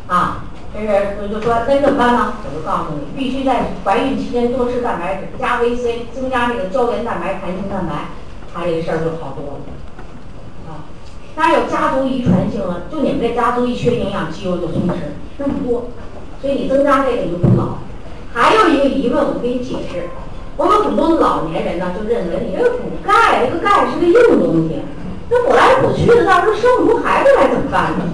啊。这是我就说那怎么办呢？我就告诉你，必须在怀孕期间多吃蛋白质，加维 C，增加这个胶原蛋白、弹性蛋白，他这个事儿就好多了啊。当然有家族遗传性了，就你们这家族一缺营养，肌肉就松弛，那么多，所以你增加这个你就不老。还有一个疑问，我给你解释。我们很多老年人呢，就认为你这个补钙，这个钙是个硬东西，那补来补去的，到时候生不出孩子来怎么办呢？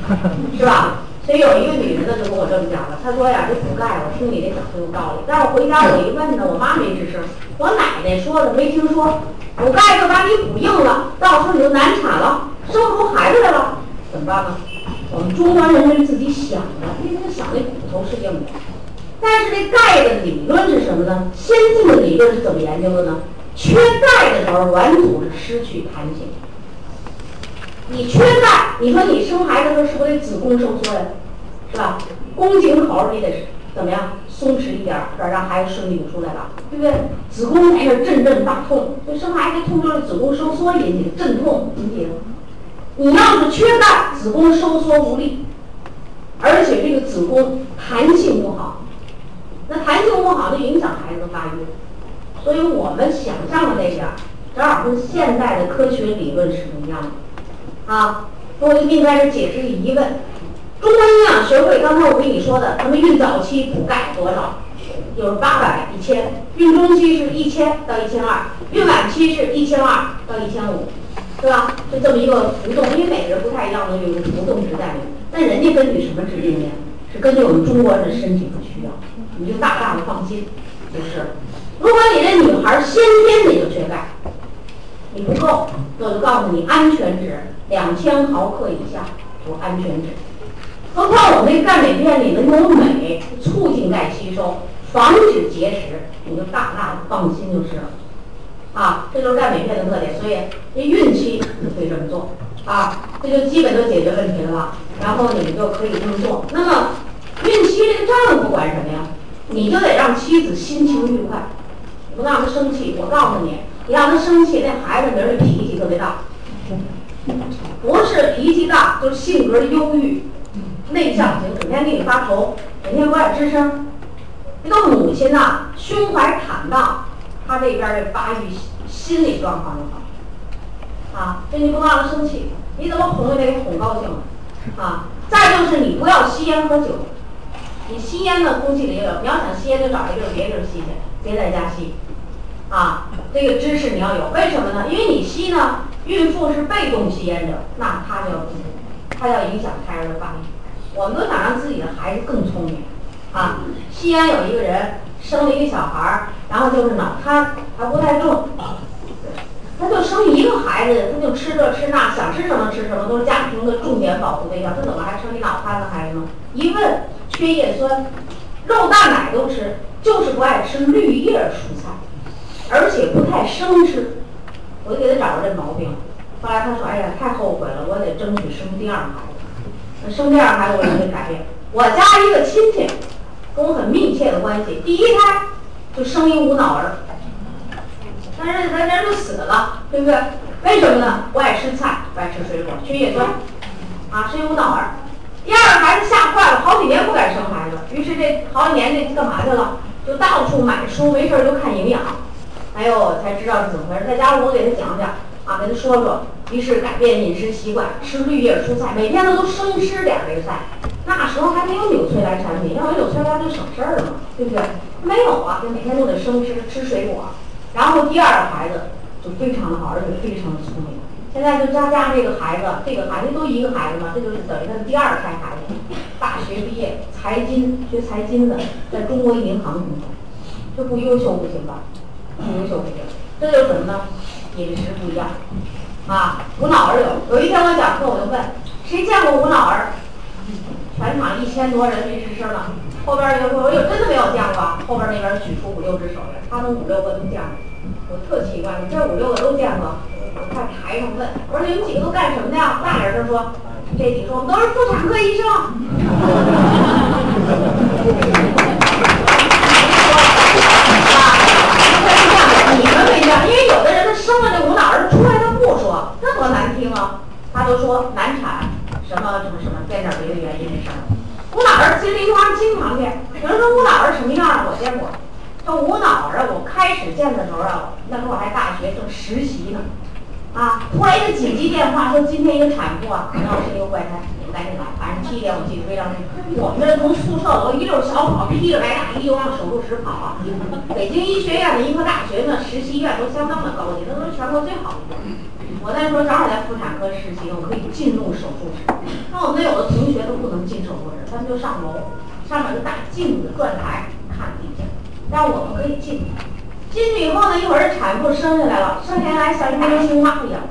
是吧？所以有一个女的呢，就跟我这么讲了，她说呀，这补钙，我听你这讲很有道理。但是我回家我一问呢，我妈没吱声，我奶奶说的没听说。补钙就把你补硬了，到时候你就难产了，生不出孩子来了，怎么办呢？我们中国人是自己想的，因为他想那骨头是硬的。但是这钙的理论是什么呢？先进的理论是怎么研究的呢？缺钙的时候，软组织失去弹性。你缺钙，你说你生孩子的时候是不是子宫收缩呀？是吧？宫颈口你得怎么样？松弛一点，这让孩子顺利的出来了，对不对？子宫在那阵阵大痛，这生孩子痛就是子宫收缩引起的，阵痛引起的。你要是缺钙，子宫收缩无力，而且这个子宫弹性不好。那弹性不好就影响孩子的发育，所以我们想象的那点儿，正好跟现代的科学理论是不一样的。啊，我就给你在这解释疑问：中国营养学会刚才我跟你说的，他们孕早期补钙多少？有八百、一千；孕中期是一千到一千二；孕晚期是一千二到一千五，是吧？就这么一个浮动，因为每个人不太一样的有个浮动值在里面。那人家根据什么制定的？是根据我们中国人身体的需要。你就大大的放心，就是。如果你这女孩先天你就缺钙，你不够，那我就告诉你安全值两千毫克以下有安全值。何况我们这钙镁片里能有镁，促进钙吸收，防止结石，你就大大的放心就是了。啊，这就是钙镁片的特点，所以这孕期你可以这么做啊，这就基本就解决问题了吧？然后你们就可以这么做。那么孕期这个丈夫管什么呀？你就得让妻子心情愉快，不让她生气。我告诉你，你让她生气，那孩子明儿脾气特别大，不是脾气大，就是性格忧郁、内向型，整天给你发愁，整天不爱吱声。这个母亲呐，胸怀坦荡，她这边的发育心理状况就好。啊，所以你不能让她生气，你怎么哄也得哄高兴了啊。再就是你不要吸烟喝酒。你吸烟的空气里也有，你要想吸烟就找一个别地儿吸去，别在家吸，啊，这个知识你要有。为什么呢？因为你吸呢，孕妇是被动吸烟者，那她就要注意，她要影响胎儿的发育。我们都想让自己的孩子更聪明，啊，西安有一个人生了一个小孩儿，然后就是脑瘫，还不太重，他就生一个孩子，他就吃这吃那，想吃什么吃什么，都是家庭的重点保护对象，他怎么还生一脑瘫的孩子呢？一问。缺叶酸，肉蛋奶都吃，就是不爱吃绿叶蔬菜，而且不太生吃。我就给他找着这毛病。后来他说：“哎呀，太后悔了，我得争取生第二孩子。那生第二孩子我就得改变。我家一个亲戚跟我很密切的关系，第一胎就生一无脑儿，但是他人就死了，对不对？为什么呢？不爱吃菜，不爱吃水果，缺叶酸，啊，生一无脑儿。”第二个孩子吓坏了，好几年不敢生孩子，于是这好几年这干嘛去了？就到处买书，没事儿就看营养。还有，才知道是怎么回事。在家我给他讲讲啊，给他说说。于是改变饮食习惯，吃绿叶蔬菜，每天他都生吃点这个菜。那时候还没有纽崔莱产品，要有纽崔莱就省事儿了嘛，对不对？没有啊，就每天都得生吃吃水果。然后第二个孩子就非常的好，而且非常的聪明。现在就家家这个孩子，这个孩子都一个孩子嘛，这就是等于他的第二胎孩子。大学毕业，财经学财经的，在中国银行工作，这不优秀不行吧？不优秀不行，这就是什么呢？饮食不一样啊！无脑儿有，有一天我讲课，我就问谁见过无脑儿？全场一千多人没吱声了。后边一个我有真的没有见过。后边那边举出五六只手来，他们五六个都见过。我特奇怪，你这五六个都见过？我在台上问，我说你们几个都干什么的呀？那人他说，这几个说我们都是妇产科医生。有的人他生了这无脑儿出来他不说那多难听啊。他都说难产什么什么什么见点别的原因这事儿无脑儿心里一方经常见有人说无脑儿什么样儿我见过。这无脑儿啊我开始见的时候啊那时候还大学正实习呢。啊突然一个紧急电话说今天一个产妇啊可能是一个怪胎。赶紧来。反正七点我记得非常清楚。我们这从宿舍楼一溜小跑，披着白大衣就往手术室跑。北京医学院的医科大学呢，实习医院都相当的高级，那都是全国最好的。我那时候正好在妇产科实习，我可以进入手术室。那我们有的同学都不能进手术室，他们就上楼，上面有大镜子转台看地下，但我们可以进。进去以后呢，一会儿产妇生下来了，生下来像一大青蛙一样。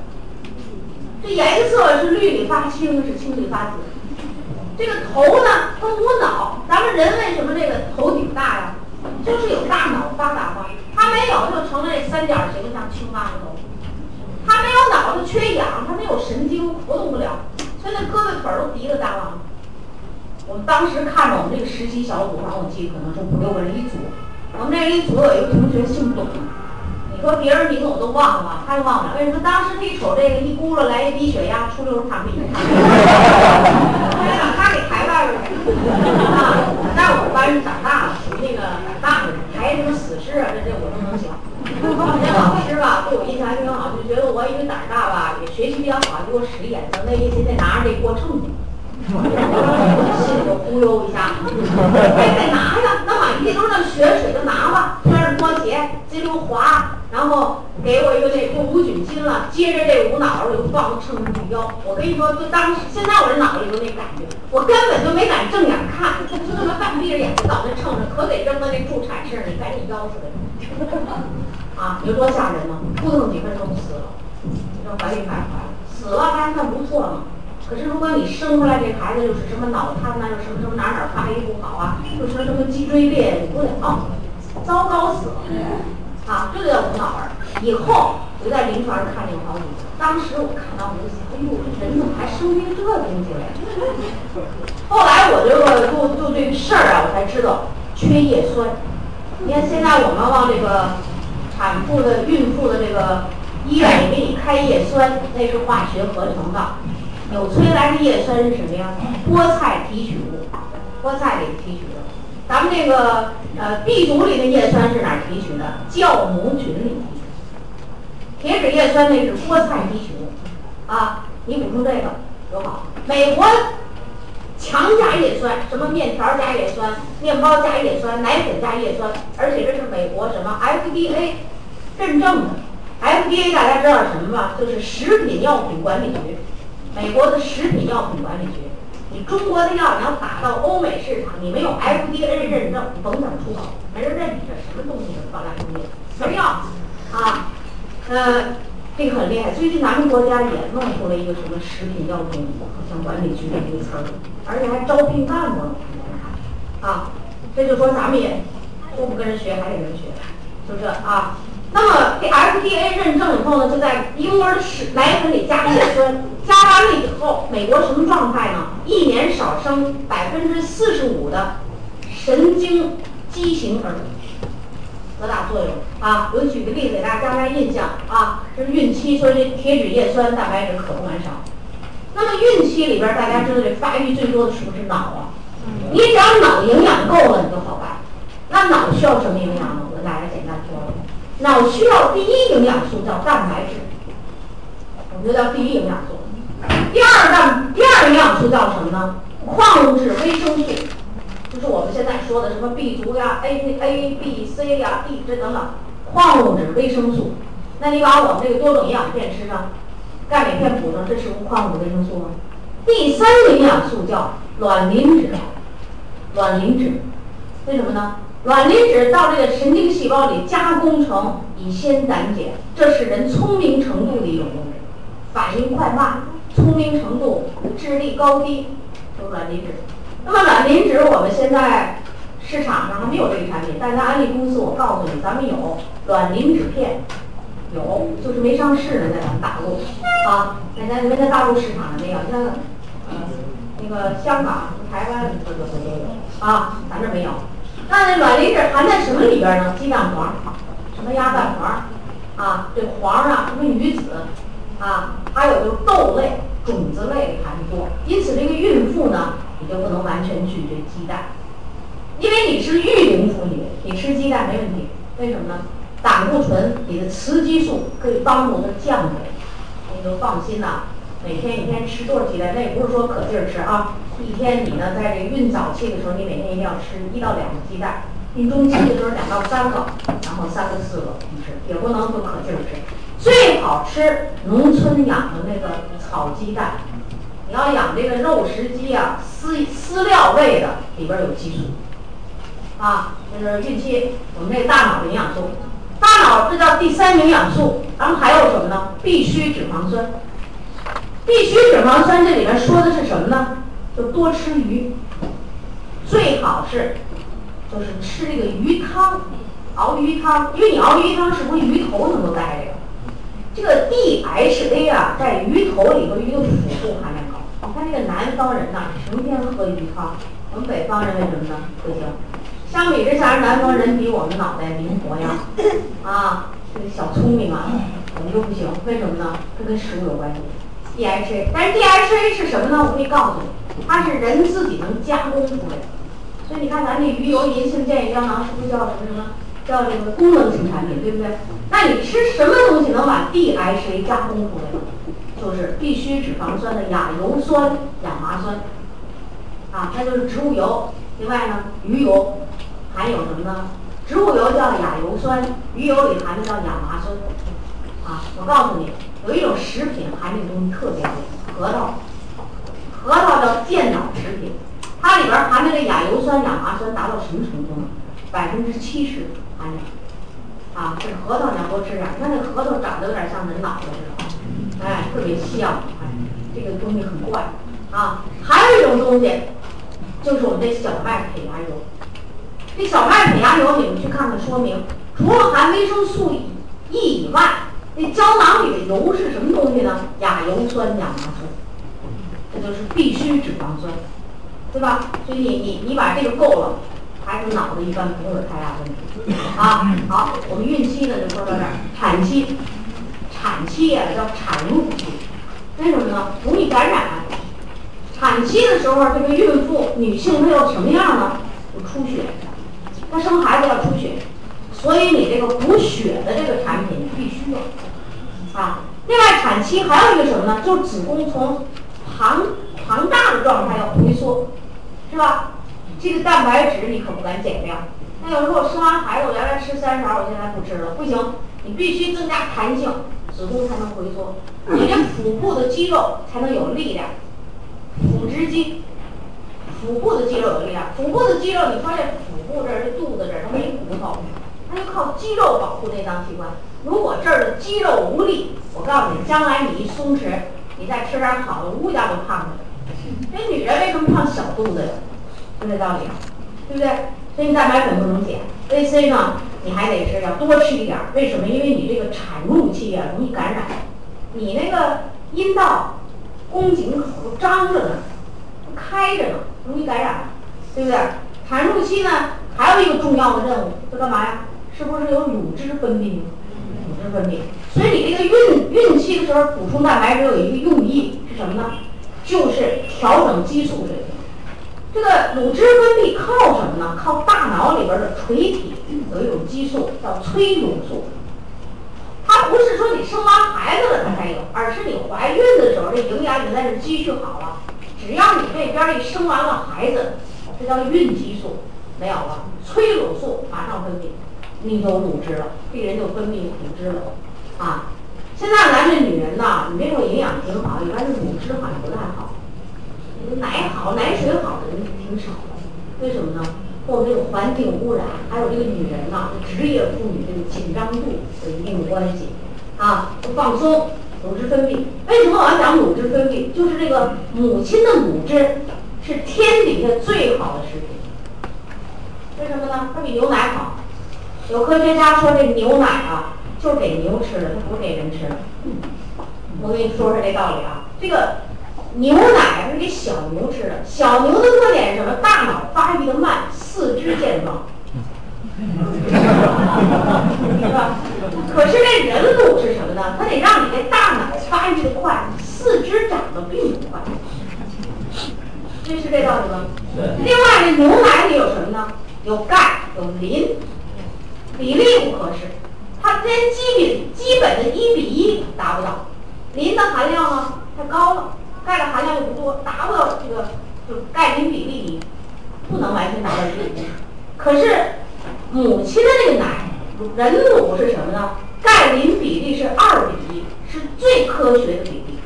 这颜色是绿里发青，是青里发紫。这个头呢，它无脑。咱们人为什么这个头顶大呀？就是有大脑发达嘛。它没有，就成了这三角形，像青蛙的头。它没有脑子，缺氧，它没有神经，活动不了，所以那胳膊腿儿都提了大了。我们当时看着我们这个实习小组上，我记得可能是五六个人一组。我们那一组有一个同学姓董，说别人名字我都忘了吧，他都忘了。为什么？当时他一瞅这个一咕噜来一低血压，出溜躺地上。后来把他给抬外边去了啊，在我们班长大了，属于那个胆大的，抬什么死尸啊，这这我都能行。那老师吧，对我印象还挺好，就觉得我因为胆儿大吧，也学习比较好，给我使眼色，那意思得拿着这锅秤去。心里就忽悠一下，哎，得拿呀，那满地都是那血水，就拿吧，穿着拖鞋，滋溜滑，然后给我一个那用无菌巾了，接着这无脑儿我就放秤上去腰。我跟你说，就当时现在我这脑子里就那感觉，我根本就没敢正眼看，就这么半闭着眼睛倒那秤上，可得扔到那助产室，里赶紧腰出来。啊，你说多吓人呢？扑腾几分钟死了，你说怀孕还怀死了还算不错嘛。可是如果你生出来这孩子又是什么脑瘫呐，又什么什么哪哪发育不好啊，又说什么脊椎裂，你不得哦，糟糕死了！啊，这就叫无脑儿。以后我在临床上看见好几个，当时我看到我就想，哎呦，这人怎么还生出这东西来？后来我这个就就这个事儿啊，我才知道缺叶酸。你看现在我们往这个产妇的、孕妇的这个医院里给你开叶酸，那是化学合成的。纽崔莱的叶酸是什么呀？菠菜提取物，菠菜里提取的。咱们这个呃 B 族里的叶酸是哪提取的？酵母菌里提取。铁质叶酸那是菠菜提取物，啊，你补充这个多好。美国强加叶酸，什么面条加叶酸，面包加叶酸，奶粉加叶酸，而且这是美国什么 FDA 认证的。FDA 大家知道什么吧？就是食品药品管理局。美国的食品药品管理局，你中国的药你要打到欧美市场，你没有 FDA 认证，你甭想出口，没人认你这什么东西的高价工业，什么药啊？呃，这个很厉害。最近咱们国家也弄出了一个什么食品药品好像管理局的一个词儿，而且还招聘干部了。啊，这就说咱们也都不跟人学，还得跟人学，就这啊。那么这 FDA 认证以后呢，就在婴儿的食奶粉里加叶酸，加完了以后，美国什么状态呢？一年少生百分之四十五的神经畸形儿童，多大作用啊？我举个例子给大家加加印象啊，这是孕期，说这铁质叶酸蛋白质可不敢少。那么孕期里边，大家知道这发育最多的是不是脑啊？你只要脑营养够了，你就好办。那脑需要什么营养呢？我跟大家简单说说。脑需要第一营养素叫蛋白质，我们就叫第一营养素。第二蛋第二营养素叫什么呢？矿物质、维生素，就是我们现在说的什么 B 族呀、A A B C 呀、D 这等等，矿物质、维生素。那你把我们这个多种营养片吃上，钙镁片补上，这是不矿物质、维生素吗？第三个营养素叫卵磷脂，卵磷脂，为什么呢？卵磷脂到这个神经细胞里加工成乙酰胆碱，这是人聪明程度的一种东西，反应快慢、聪明程度、智力高低，都卵磷脂。那么卵磷脂我们现在市场上还没有这个产品，但是安利公司我告诉你，咱们有卵磷脂片，有就是没上市呢，在咱们大陆啊，在咱们在大陆市场上没有，像呃那个香港、台湾这个都有啊，咱这没有。那这卵磷脂含在什么里边呢？鸡蛋黄，什么鸭蛋黄，啊，这黄啊，什么鱼子，啊，还有就是豆类、种子类的含多。因此，这个孕妇呢，你就不能完全拒绝鸡蛋，因为你是育龄妇女，你吃鸡蛋没问题。为什么呢？胆固醇，你的雌激素可以帮助它降下来，你就放心呐。每天一天吃多少鸡蛋？那也不是说可劲儿吃啊。一天你呢，在这孕早期的时候，你每天一定要吃一到两个鸡蛋；孕中期的时候两到三个，然后三个四个吃，也不能说可劲儿吃。最好吃农村养的那个草鸡蛋。你要养这个肉食鸡啊，饲饲料喂的里边有激素啊，就是孕期我们这大脑的营养素。大脑这叫第三营养素，然后还有什么呢？必需脂肪酸。必需脂肪酸这里面说的是什么呢？就多吃鱼，最好是就是吃这个鱼汤，熬鱼汤，因为你熬鱼汤是不是鱼头能够带这个？这个 DHA 啊，在鱼头里头鱼的辅助含量高。你看这个南方人呐，成天喝鱼汤，我们北方人为什么呢？不行。相比之下，南方人比我们脑袋灵活呀，啊，这个小聪明啊，我们就不行。为什么呢？这跟食物有关系。DHA，但是 DHA 是什么呢？我可以告诉你，它是人自己能加工出来的。所以你看，咱这鱼油、银杏、健益胶囊是不是叫什么什么？叫这个功能性产品，对不对？那你吃什么东西能把 DHA 加工出来呢？就是必需脂肪酸的亚油酸、亚麻酸，啊，那就是植物油。另外呢，鱼油。含有什么呢？植物油叫亚油酸，鱼油里含的叫亚麻酸。啊，我告诉你，有一种食品含这个东西特别多，核桃。核桃叫健脑食品，它里边含的这亚油酸、亚麻酸达到什么程度呢？百分之七十含量。啊，这核桃你要多吃点，你看那核桃长得有点像人脑袋似的，哎，特别像。哎，这个东西很怪。啊，还有一种东西，就是我们这小麦胚芽油。这小麦胚芽油，你们去看看说明，除了含维生素 E 以外，那胶囊里的油是什么东西呢？亚油酸、亚麻酸，这就是必需脂肪酸，对吧？所以你你你把这个够了，孩子脑子一般不会有太大问题啊。好，我们孕期呢就说到这儿，产期，产期呀叫产褥期，为什么呢？容易感染。产期的时候，这个孕妇女性她要什么样呢？就出血。她生孩子要出血，所以你这个补血的这个产品必须要啊。另外，产期还有一个什么呢？就是子宫从庞庞大的状态要回缩，是吧？这个蛋白质你可不敢减量。那有时候我生完孩子，我原来吃三勺，我现在不吃了，不行，你必须增加弹性，子宫才能回缩，你这腹部的肌肉才能有力量，腹直肌。腹部的肌肉有力量，腹部的肌肉，你发现腹部这儿、这肚子这儿，它没骨头，它就靠肌肉保护内脏器官。如果这儿的肌肉无力，我告诉你，将来你一松弛，你再吃点好的，物价都胖了。这女人为什么胖小肚子呀？就这道理，对不对？所以你蛋白粉不能减，A C 呢，你还得是要多吃一点。为什么？因为你这个产褥期啊，容易感染，你那个阴道、宫颈口都张着呢，都开着呢。容易感染，对不对？产褥期呢，还有一个重要的任务，是干嘛呀？是不是有乳汁分泌？乳汁分泌。所以你这个孕孕期的时候补充蛋白质有一个用意是什么呢？就是调整激素水平。这个乳汁分泌靠什么呢？靠大脑里边的垂体有一种激素叫催乳素。它不是说你生完孩子了它才有，而是你怀孕的时候这营养已经在这积蓄好了。只要你这边一生完了孩子，这叫孕激素没有了，催乳素马上分泌，你有乳汁了，病人就分泌乳汁了啊。现在咱这女人呐，你别说营养挺好，一般是乳汁好像不太好，奶好奶水好的人挺少的。为什么呢？和我们这个环境污染，还有这个女人呐，职业妇女这个紧张度有一定的关系啊，不放松。乳汁分泌，为什么我要讲乳汁分泌？就是这个母亲的乳汁是天底下最好的食品。为什么呢？它比牛奶好。有科学家说这牛奶啊，就是给牛吃的，它不是给人吃的。我跟你说说这道理啊。这个牛奶是给小牛吃的，小牛的特点是什么？大脑发育的慢，四肢健壮。是吧？可是这人乳是什么呢？它得让你这大脑发育的快，四肢长得并不快。这是这道理吗？另外这牛奶里有什么呢？有钙，有磷，比例不合适，它连基本基本的一比一达不到。磷的含量呢太高了，钙的含量又不多，达不到这个就钙磷比例，不能完全达到一比一。可是母亲的那个奶，人乳是什么呢？钙磷比例是二比一，是最科学的比例。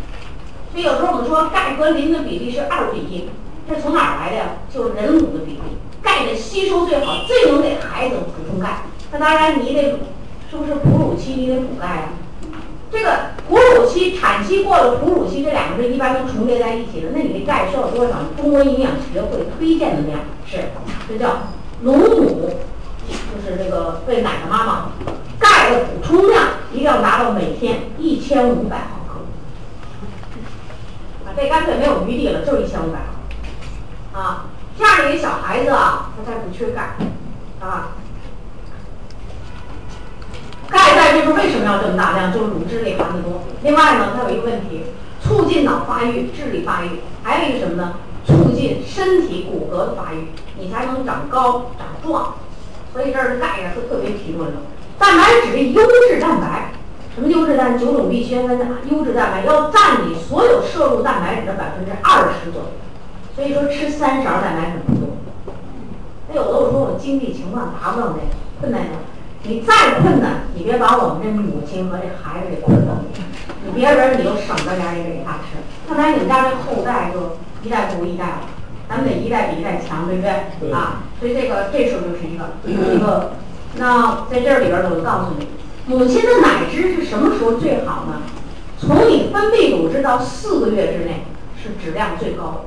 所以有时候我们说钙和磷的比例是二比一。这从哪儿来的呀？就是人乳的比例，钙的吸收最好，最能给孩子补充钙。那当然你得，是不是哺乳期你得补钙啊？这个哺乳期、产期过了，哺乳期这两个是一般都重叠在一起的。那你的钙需要多少？中国营养学会推荐的量是，这叫乳母，就是这个喂奶的妈妈，钙的补充量一定要达到每天一千五百毫克。啊，这干脆没有余地了，就一千五百毫克。啊，这样的一个小孩子啊，他才不缺钙，啊，钙在这是为什么要这么大量？就是乳汁里含的多。另外呢，它有一个问题，促进脑发育、智力发育，还有一个什么呢？促进身体骨骼的发育，你才能长高长壮。所以这儿的钙呀是特别提出来的。蛋白质优质蛋白，什么优质蛋？九种必需氨优质蛋白要占你所有摄入蛋白质的百分之二十左右。所以说吃三勺蛋白粉不多。那有的我说我经济情况达不到那困难的，你再困难，你别把我们这母亲和这孩子给困到你。你别人你都省着点也给他吃，看来你们家这后代就一代不如一代了。咱们得一代比一代强，对不对？啊，所以这个这时候就是一个一个。那在这里边我就告诉你，母亲的奶汁是什么时候最好呢？从你分泌乳汁到四个月之内是质量最高的。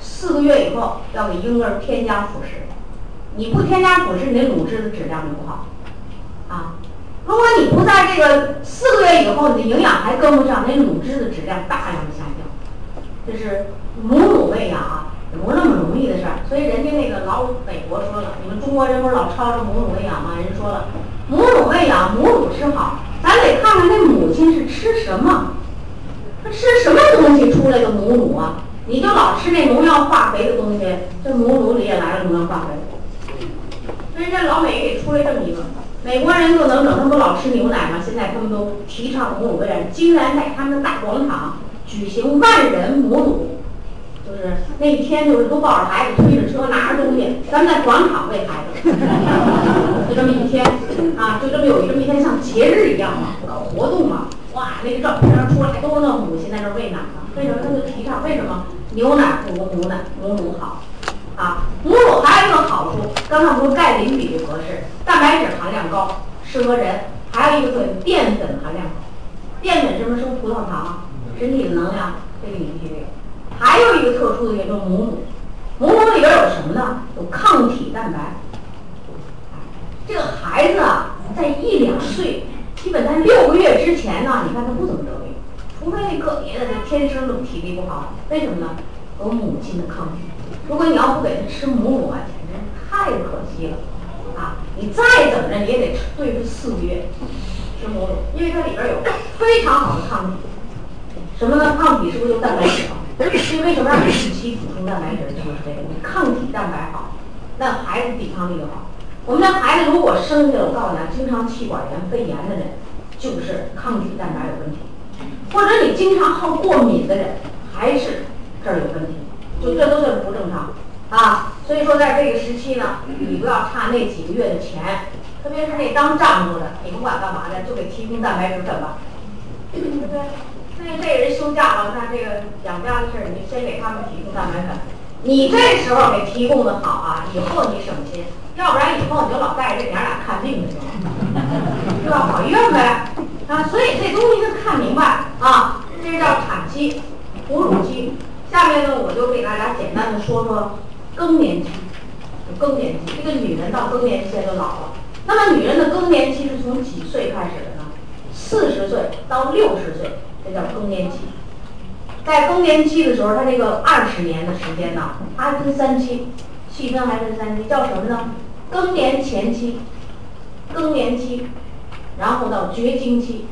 四个月以后要给婴儿添加辅食，你不添加辅食，你的乳汁的质量就不好。啊，如果你不在这个四个月以后，你的营养还跟不上，那乳汁的质量大量的下降。这是母乳喂养啊，也不是那么容易的事儿。所以人家那个老美国说了，你们中国人不是老吵着母乳喂养吗？人说了，母乳喂养，母乳吃好，咱得看看那母亲是吃什么，她吃什么东西出来的母乳啊？你就老吃那农药化肥的东西，这母乳里也来了农药化肥。所以这老美给出了这么一个，美国人就能整，他们不老吃牛奶吗？现在他们都提倡母乳喂养，竟然在他们的大广场举行万人母乳，就是那一天就是都抱着孩子，推着车，拿着东西，咱们在广场喂孩子，就这么一天啊，就这么有这么一天像节日一样嘛，搞活动嘛。哇，那个照片上出来都是那母亲在那喂奶呢。为什么他就提倡？为什么牛奶不如母奶？母乳好啊！母乳还有一个好处，刚才我说钙磷比例合适，蛋白质含量高，适合人。还有一个特点，淀粉含量高。淀粉什么生葡萄糖，身体的能量，这个你必须得有。还有一个特殊的，也就是母乳。母乳里边有什么呢？有抗体蛋白。这个孩子啊，在一两岁。基本在六个月之前呢，你看他不怎么得病，除非那个别的他天生的体力不好。为什么呢？有母亲的抗体。如果你要不给他吃母乳啊，简直太可惜了啊！你再怎么着你也得吃对付四个月吃母乳，因为它里边有非常好的抗体。什么呢？抗体是不是就蛋白质啊？所以为什么让你定期补充蛋白质？就是这个，你抗体蛋白好，那孩子抵抗力就好。我们家孩子如果生下来，我告诉你，经常气管炎、肺炎的人，就是抗体蛋白有问题；或者你经常好过敏的人，还是这儿有问题，就这都是不正常啊。所以说，在这个时期呢，你不要差那几个月的钱，特别是那当丈夫的，你不管干嘛的，就给提供蛋白质粉吧，对不对？那这人休假了，那这个养家的事儿，你先给他们提供蛋白粉。你这时候给提供的好啊，以后你省心。要不然以后你就老带着这娘俩看病去了，是吧？跑医院呗啊！所以这东西得看明白啊。这叫产期、哺乳期。下面呢，我就给大家简单的说说更年期。更年期，这个女人到更年期就老了。那么女人的更年期是从几岁开始的呢？四十岁到六十岁，这叫更年期。在更年期的时候，她这个二十年的时间呢，还分三期。细分还分三期，叫什么呢？更年前期、更年期，然后到绝经期。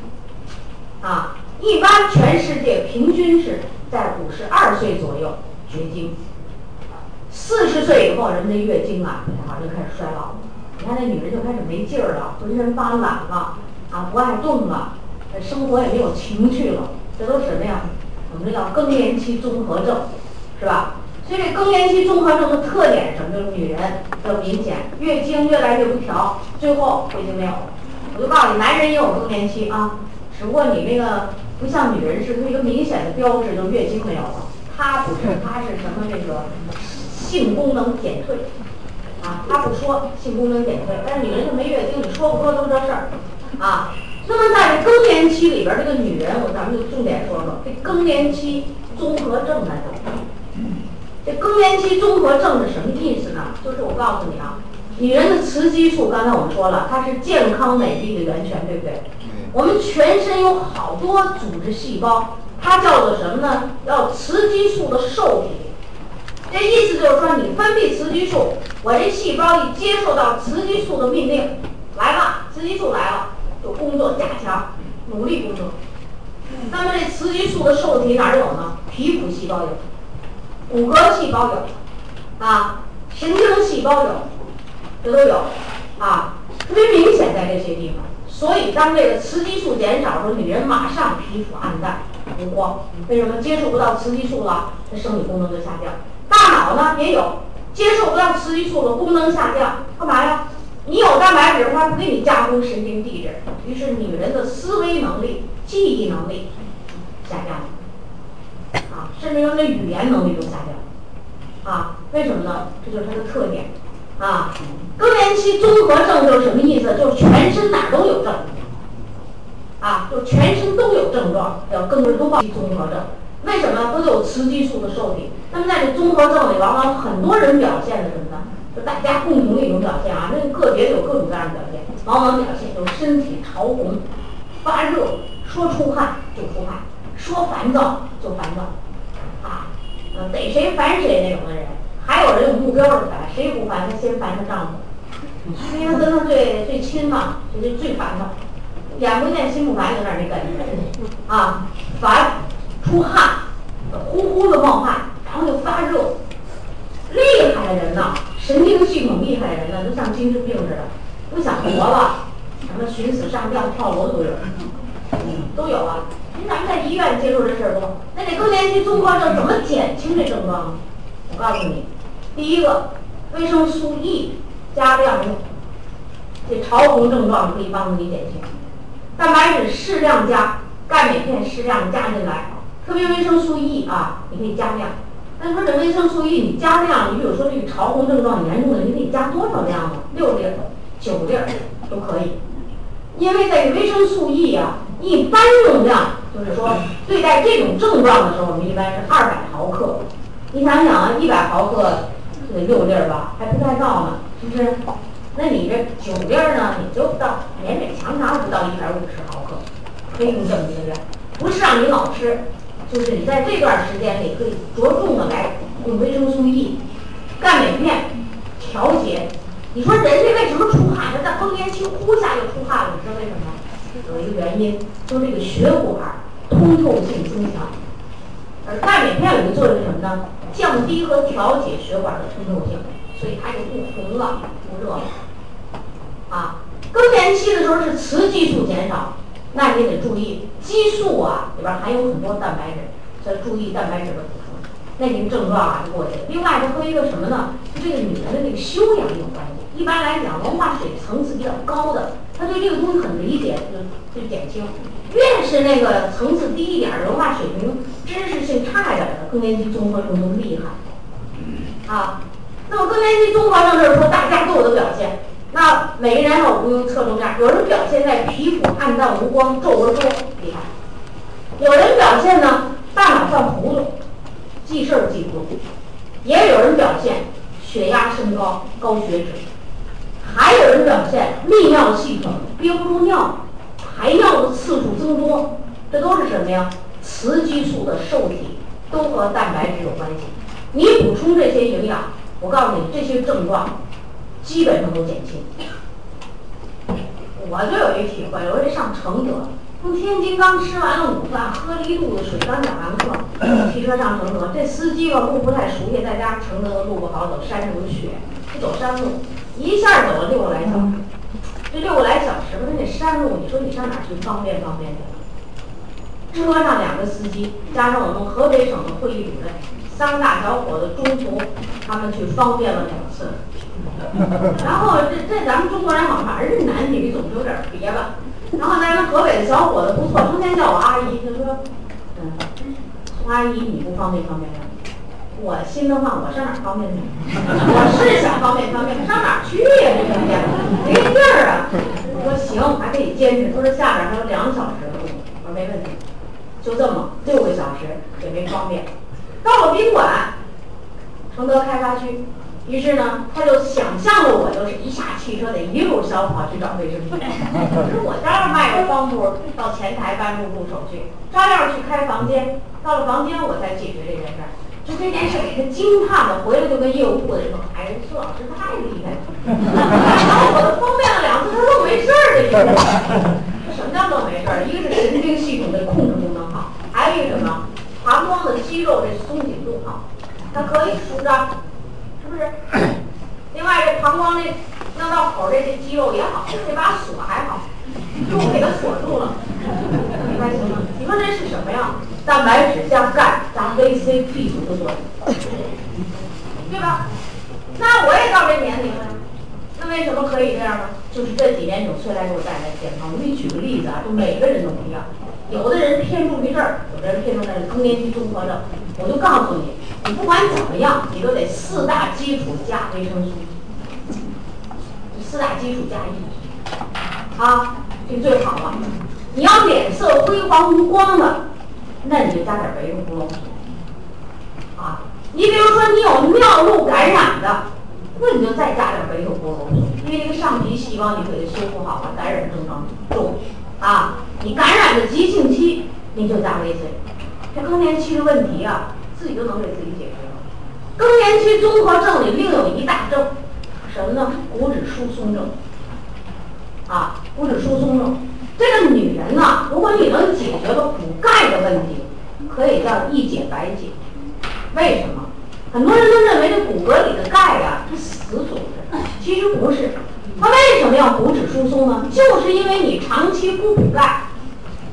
啊，一般全世界平均是在五十二岁左右绝经。四十岁以后，人们的月经啊，然后就开始衰老了。你看那女人就开始没劲儿了，浑身发懒了，啊，不爱动了，生活也没有情趣了，这都什么呀？我们这叫更年期综合症，是吧？所以这更年期综合症的特点什么？就是女人的明显月经越来越不调，最后月经没有了。我就告诉你，男人也有更年期啊，只不过你那个不像女人是一个明显的标志，就月经没有了。她不是，她是什么？这个性功能减退啊，她不说性功能减退，但是女人就没月经，你说不说都是这事儿啊。那么在这更年期里边，这个女人，我咱们就重点说说这更年期综合症来着。这更年期综合症是什么意思呢？就是我告诉你啊，女人的雌激素，刚才我们说了，它是健康美丽的源泉，对不对？我们全身有好多组织细胞，它叫做什么呢？叫雌激素的受体。这意思就是说，你分泌雌激素，我这细胞一接受到雌激素的命令，来了，雌激素来了，就工作加强，努力工作。那么这雌激素的受体哪有呢？皮肤细胞有。骨骼细胞有，啊，神经细胞有，这都有，啊，特别明显在这些地方。所以当这个雌激素减少的时候，女人马上皮肤暗淡无光。为什么接触不到雌激素了？她生理功能就下降。大脑呢也有，接受不到雌激素了，功能下降，干嘛呀？你有蛋白质，它不给你加工神经递质，于是女人的思维能力、记忆能力下降了。啊，甚至说那语言能力都下降了，啊，为什么呢？这就是它的特点，啊，更年期综合症就是什么意思？就是全身哪都有症，啊，就全身都有症状，叫更年期综合症。为什么？都有雌激素的受体。那么在这综合症里，往往很多人表现的什么呢？就大家共同的一种表现啊，那个别有各种各样的表现，往往表现就是身体潮红、发热，说出汗就出汗。说烦躁就烦躁，啊，逮谁烦谁那种的人，还有人有目标的烦，谁不烦他先烦他丈夫，因为他跟他最最亲嘛，就是最烦他，眼不见心不烦有点那感觉，啊，烦，出汗，呼呼的冒汗，然后就发热，厉害的人呐，神经系统厉害的人呢，都像精神病似的，不想活了，什么寻死上吊跳楼都有，都有啊。咱们在医院接触这事儿多，那得更年期综合症怎么减轻这症状？我告诉你，第一个，维生素 E 加量用，这潮红症状可以帮助你减轻。蛋白质适量加，钙镁片适量加进来，特别维生素 E 啊，你可以加量。那说这维生素 E 你加量，你比如说这个潮红症状严重的，你可以加多少量呢？六粒、九粒都可以。因为在维生素 E 啊，一般用量。就是说，对待这种症状的时候，我们一般是二百毫克。你想想啊，一百毫克得六粒儿吧，还不太到呢，是不是？那你这九粒儿呢，也就到勉勉强强不到一百五十毫克，可以用这么一个量。不是让你老吃，就是你在这段时间里可以着重的来用维生素 E、钙镁片调节。你说人家为什么出汗？他在更年期呼下就出汗了，你知道为什么？有一个原因，就是这个血管通透性增强，而钙镁片有个作用是什么呢？降低和调节血管的通透性，所以它就不红了，不热了。啊，更年期的时候是雌激素减少，那你得注意激素啊里边含有很多蛋白质，所以注意蛋白质的补充。那您症状啊就过去了。另外，它和一个什么呢？就这个女人的这个修养有关系。一般来讲，文化水层次比较高的。他对这个东西很理解，就就减轻。越是那个层次低一点、文化水平、知识性差一点的，更年期综合症都厉害。啊，那么更年期综合症就是说大家都有的表现。那每个人有不用侧重点，有人表现在皮肤暗淡无光、皱纹多，厉害；有人表现呢大脑犯糊涂，记事儿记不住；也有人表现血压升高、高血脂。还有人表现泌尿系统憋不住尿，排尿的次数增多，这都是什么呀？雌激素的受体都和蛋白质有关系。你补充这些营养，我告诉你，这些症状基本上都减轻。我就有一体会，我这上承德，从天津刚吃完了午饭，喝了一肚子水，刚讲完课，骑车上承德。这司机吧路不太熟悉，再加上承德的路不好走，山上有雪，不走山路，一下走了六个来小时。这六个来小时吧，那山路，你说你上哪去方便方便去？车上两个司机，加上我们河北省的会议主任，三个大小伙子，中途他们去方便了两次。然后这这咱们中国人好像儿男女总是有点别吧。然后咱们河北的小伙子不错，成天叫我阿姨，就说，嗯，阿姨你不方便方便吗？我心的话，我上哪方便去？我是想方便方便，上哪去呀？这天没地儿啊。我说行，还可以坚持。他说下边还有两小时的路，我说没问题。就这么六个小时也没方便，到了宾馆，承德开发区。于是呢，他就想象了我就是一下汽车得一路小跑去找卫生巾。可是我照样迈着方步到前台办入住手续，照样去开房间。到了房间，我才解决这件事儿。就这件事给他惊叹的，回来就跟业务部的人说：“哎，苏老师太厉害了！然后我都方便了两次，他都没事儿的。这什么叫都没事儿？一个是神经系统的控制功能好，还有一个什么？膀胱的肌肉这松紧度好，它可以舒张。”是不是？另外，这膀胱这弄到口这这肌肉也好，这把锁还好，又给它锁住了，你看行吗？你说这是什么呀？蛋白质加钙加 VC-B 族的作用，对吧？那我也到这年龄了，那为什么可以这样呢？就是这几年纽崔莱给我带来健康。我给你举个例子啊，就每个人都不一样，有的人偏重于这儿，有的人偏重在更年期综合症。我就告诉你。你不管怎么样，你都得四大基础加维生素，四大基础加一，啊，这最好了。你要脸色灰黄无光的，那你就加点维生素。啊，你比如说你有尿路感染的，那你就再加点维生素，因为这个上皮细胞你给它修复好了，感染症状重。啊，你感染的急性期，你就加维 C。这更年期的问题啊。自己都能给自己解决了。更年期综合症里另有一大症，什么呢？骨质疏松症。啊，骨质疏松症，这个女人呢，如果你能解决了补钙的问题，可以叫一解百解。为什么？很多人都认为这骨骼里的钙呀是死组织，其实不是。它为什么要骨质疏松呢？就是因为你长期不补钙，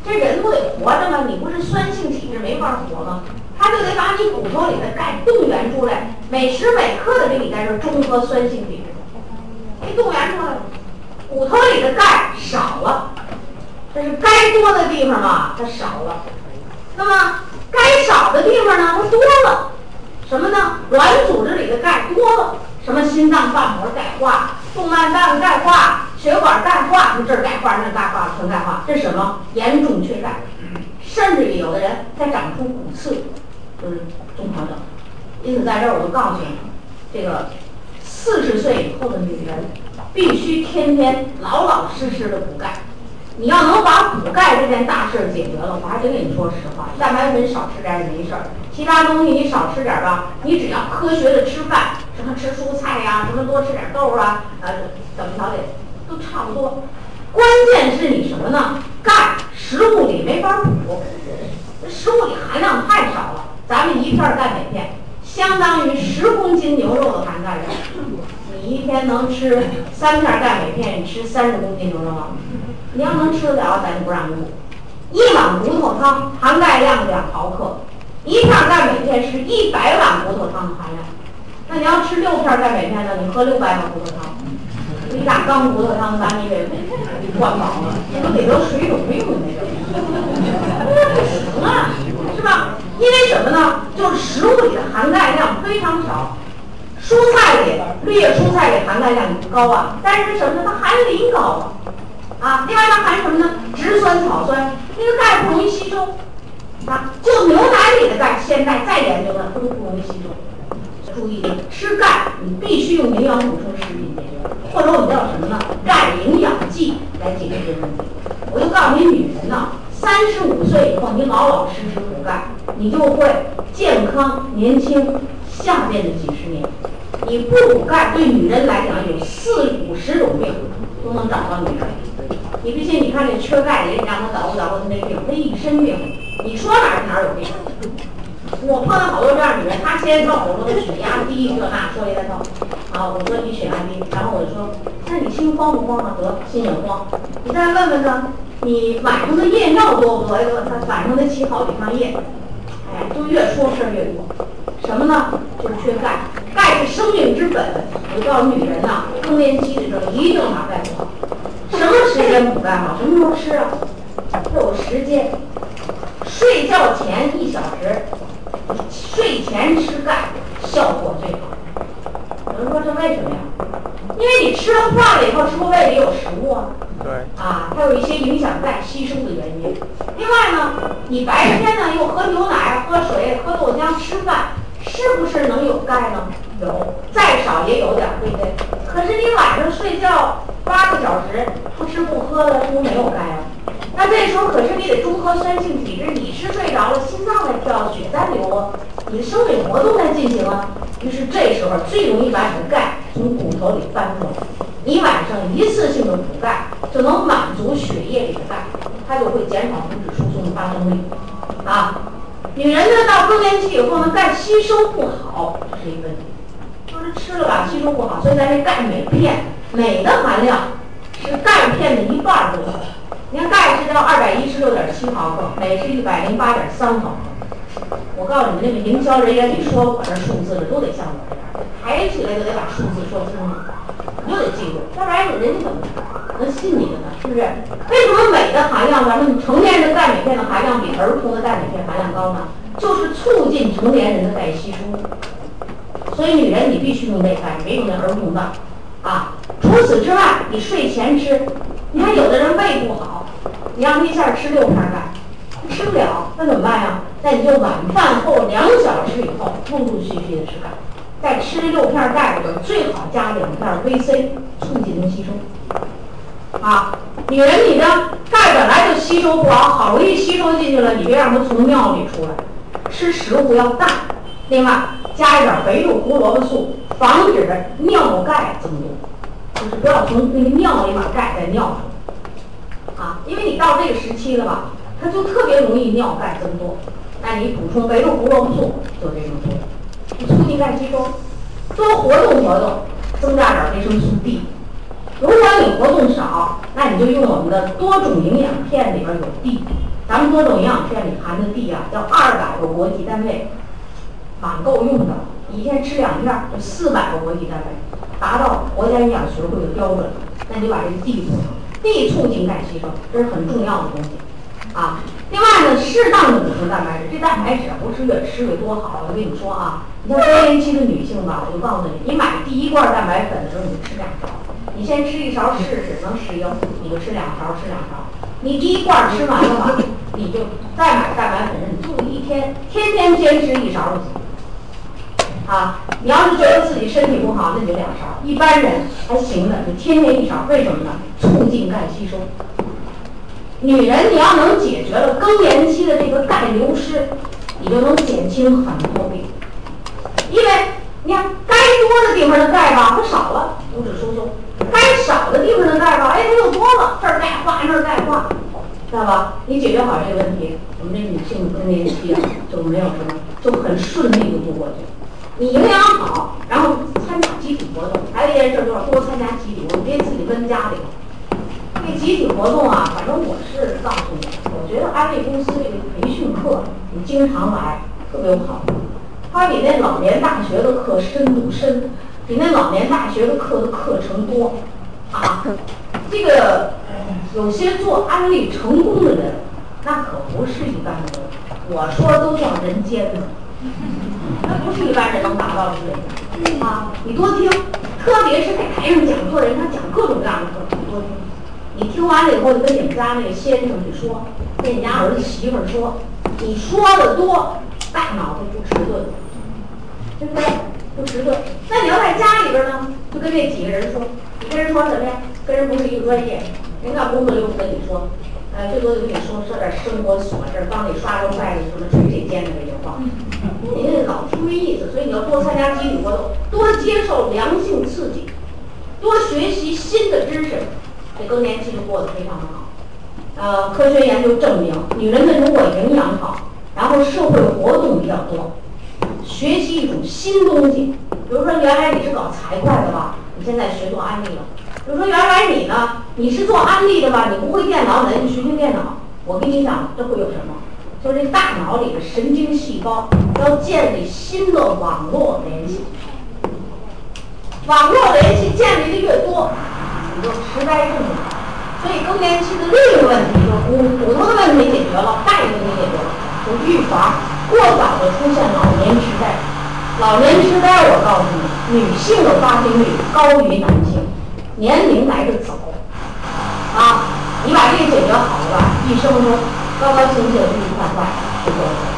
这人不得活着吗？你不是酸性体质没法活吗？他就得把你骨头里的钙动员出来，每时每刻的给你在这中和酸性体质，给动员出来，骨头里的钙少了，这是该多的地方嘛，它少了。那么该少的地方呢，它多了，什么呢？软组织里的钙多了，什么心脏瓣膜钙化、动脉瓣钙化、血管钙化，这儿钙化那钙化全钙化，这是什么？严重缺钙，甚至于有的人再长出骨刺。就是综合症，因此在这儿我就告诉你，这个四十岁以后的女人必须天天老老实实的补钙。你要能把补钙这件大事儿解决了，我还真跟你说实话，蛋白粉少吃点也没事儿，其他东西你少吃点儿吧，你只要科学的吃饭，什么吃蔬菜呀，什么多吃点豆啊，呃，怎么调的都差不多。关键是你什么呢？钙食物里没法补，食物里含量太少了。咱们一片儿钙镁片相当于十公斤牛肉的含钙量，你一天能吃三片钙镁片，你吃三十公斤牛肉吗？你要能吃得了，咱就不让你补。一碗骨头汤含钙量两毫克，一片钙镁片是一百碗骨头汤的含量。那你要吃六片钙镁片呢？你喝六百碗骨头汤，一大缸骨头汤，咱你得灌饱了，你都得得水肿病了，那不行啊，是吧？因为什么呢？就是食物里的含钙量非常少，蔬菜里绿叶蔬菜里含钙量不高啊，但是什么呢？它含磷高啊，啊，另外它含什么呢？植酸草酸，那个钙不容易吸收，啊，就牛奶里的钙，现在再研究呢，都不容易吸收。注意，吃钙你必须用营养补充食品解决，或者我们叫什么呢？钙营养剂来解决这个问题。我就告诉你，女人呢。三十五岁以后，你老老实实补钙，你就会健康年轻。下面的几十年，你不补钙，对女人来讲有四五十种病都能找到你这儿。你不信？你看这缺钙的人，让他捣鼓捣鼓，他那病，他一身病。你说哪儿哪儿有病？我碰到好多这样的人，她先告诉我说血压低，这那说一大套。啊，我说你血压低，然后我就说，那你心慌不慌啊？得，心也慌。你再问问他，你晚上的夜尿多不多？哎，他晚上得起好几趟夜。哎，就越说事儿越多。什么呢？就是缺钙。钙是生命之本。我告诉女人呐，更年期的时候一定要把钙补好。什么时间补钙好？什么时候吃啊？要有时间。睡觉前一小时，睡前吃钙效果最好。有人说这为什么呀？因为你吃了化了以后，是不是胃里有食物啊？对。啊，它有一些影响钙吸收的原因。另外呢，你白天呢又喝牛奶、喝水、喝豆浆、吃饭，是不是能有钙呢？有，再少也有点，对不对？可是你晚上睡觉八个小时不吃不喝的，是不是没有钙啊？那这时候可是你得中和酸性体质，你是睡着了，心脏在跳，血在流啊，你的生理活动在进行啊。于是这时候最容易把你的钙从骨头里翻出来。你晚上一次性的补钙，就能满足血液里的钙，它就会减少骨质疏松的发生率。啊，女人呢到更年期以后呢，钙吸收不好，是一个问题。就是吃了吧，吸收不好，所以咱这钙镁片，镁的含量是钙片的一半多。你看钙是到二百一十六点七毫克，镁是一百零八点三毫克。我告诉你，那个营销人员，你说我这数字的都得像我这样，抬起来就得把数字说清楚，就得记住，要不然人家怎么能信你的呢？是不是？为什么镁的含量，咱们成年人的钙镁片的含量比儿童的钙镁片含量高呢？就是促进成年人的钙吸收。所以女人你必须用内钙，没用那儿童的，啊。除此之外，你睡前吃，你看有的人胃不好，你让他一下吃六片钙，吃不了，那怎么办呀？那你就晚饭后两小时以后，陆陆续续的吃钙，在吃六片钙里边最好加两片 VC，促进它吸收。啊，女人你的钙本来就吸收不好，好容易吸收进去了，你别让它从尿里出来，吃食物要淡，另外。加一点肥肉胡萝卜素，防止尿钙增多，就是不要从那个尿里把钙再尿出来啊！因为你到这个时期了吧，它就特别容易尿钙增多。那你补充肥肉胡萝卜素就这种作用，促进钙吸收，多活动活动，增加点维生素 D。如果你活动少，那你就用我们的多种营养片里边有 D，咱们多种营养片里含的 D 啊，叫二百个国际单位。蛮够用的，一天吃两片就四百个国际单位，达到国家营养学会的标准。那你把这个 D 补上，D 促进钙吸收，这是很重要的东西啊。另外呢，适当的补充蛋白质，这蛋白质不是越吃越多好。我跟你说啊，你像更年期的女性吧，我就告诉你，你买第一罐蛋白粉的时候，你就吃两勺，你先吃一勺试试，能适应你就吃两勺，吃两勺。你第一罐吃完了吧，你就再买蛋白粉，你就一天天天坚持一勺就行。啊，你要是觉得自己身体不好，那就两勺。一般人还行的，你天天一勺。为什么呢？促进钙吸收。女人，你要能解决了更年期的这个钙流失，你就能减轻很多病。因为你看，该多的地方的钙吧，它少了，骨质疏松；该少的地方的钙吧，哎，它又多了，这儿钙化，那儿钙化，知道吧？你解决好这个问题，我们这女性更年期啊，就没有什么，就很顺利的度过去。你营养好，然后参加集体活动，还有一件事就是多参加集体活动，别自己闷家里头。这集体活动啊，反正我是告诉你，我觉得安利公司这个培训课，你经常来特别好。它比那老年大学的课深度深，比那老年大学的课的课程多啊。这个有些做安利成功的人，那可不是一般的人，我说都叫人间的。那不是一般人能达到的水平啊！你多听，特别是在台上讲课人，他讲各种各样的课，你多听。你听完了以后，就跟你们家那个先生去说，跟你家儿子媳妇儿说，你说的多，大脑子不迟钝，对不对？不迟钝。那你要在家里边呢，就跟那几个人说，你跟人说什么呀？跟人不是一个专业，人干工作又不跟你说。呃，最多就跟你说说点生活琐事，帮你刷个筷子，什么捶捶肩的这些话，你老听没意思。所以你要多参加集体活动，多接受良性刺激，多学习新的知识，这更年期就过得非常的好。呃，科学研究证明，女人们如果营养好，然后社会活动比较多，学习一种新东西，比如说原来你是搞财会的吧，你现在学做安利了；比如说原来你呢，你是做安利的吧，你不会电脑，那你学学电脑。我跟你讲，这会有什么？就是这大脑里的神经细胞要建立新的网络联系，网络联系建立的越多，就痴呆症了。所以更年期的另一个问题就是骨骨头的问题解决了，钙的问题解决了，就预防过早的出现老年痴呆。老年痴呆，我告诉你，女性的发病率高于男性，年龄来得早。啊，你把这个解决好了吧，一生中高高兴兴、愉愉快快就过去了。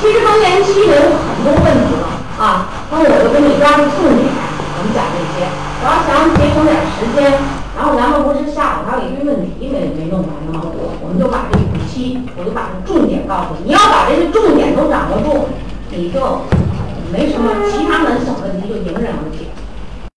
其实更年期呢有很多问题了啊，那我就给你抓住重点。我们讲这些我要想节省点时间，然后咱们不是下午还有一堆问题没没弄完吗？我我们就把这五七，我就把这重点告诉你。你要把这些重点都掌握住，你就没什么其他的小问题就迎刃而解。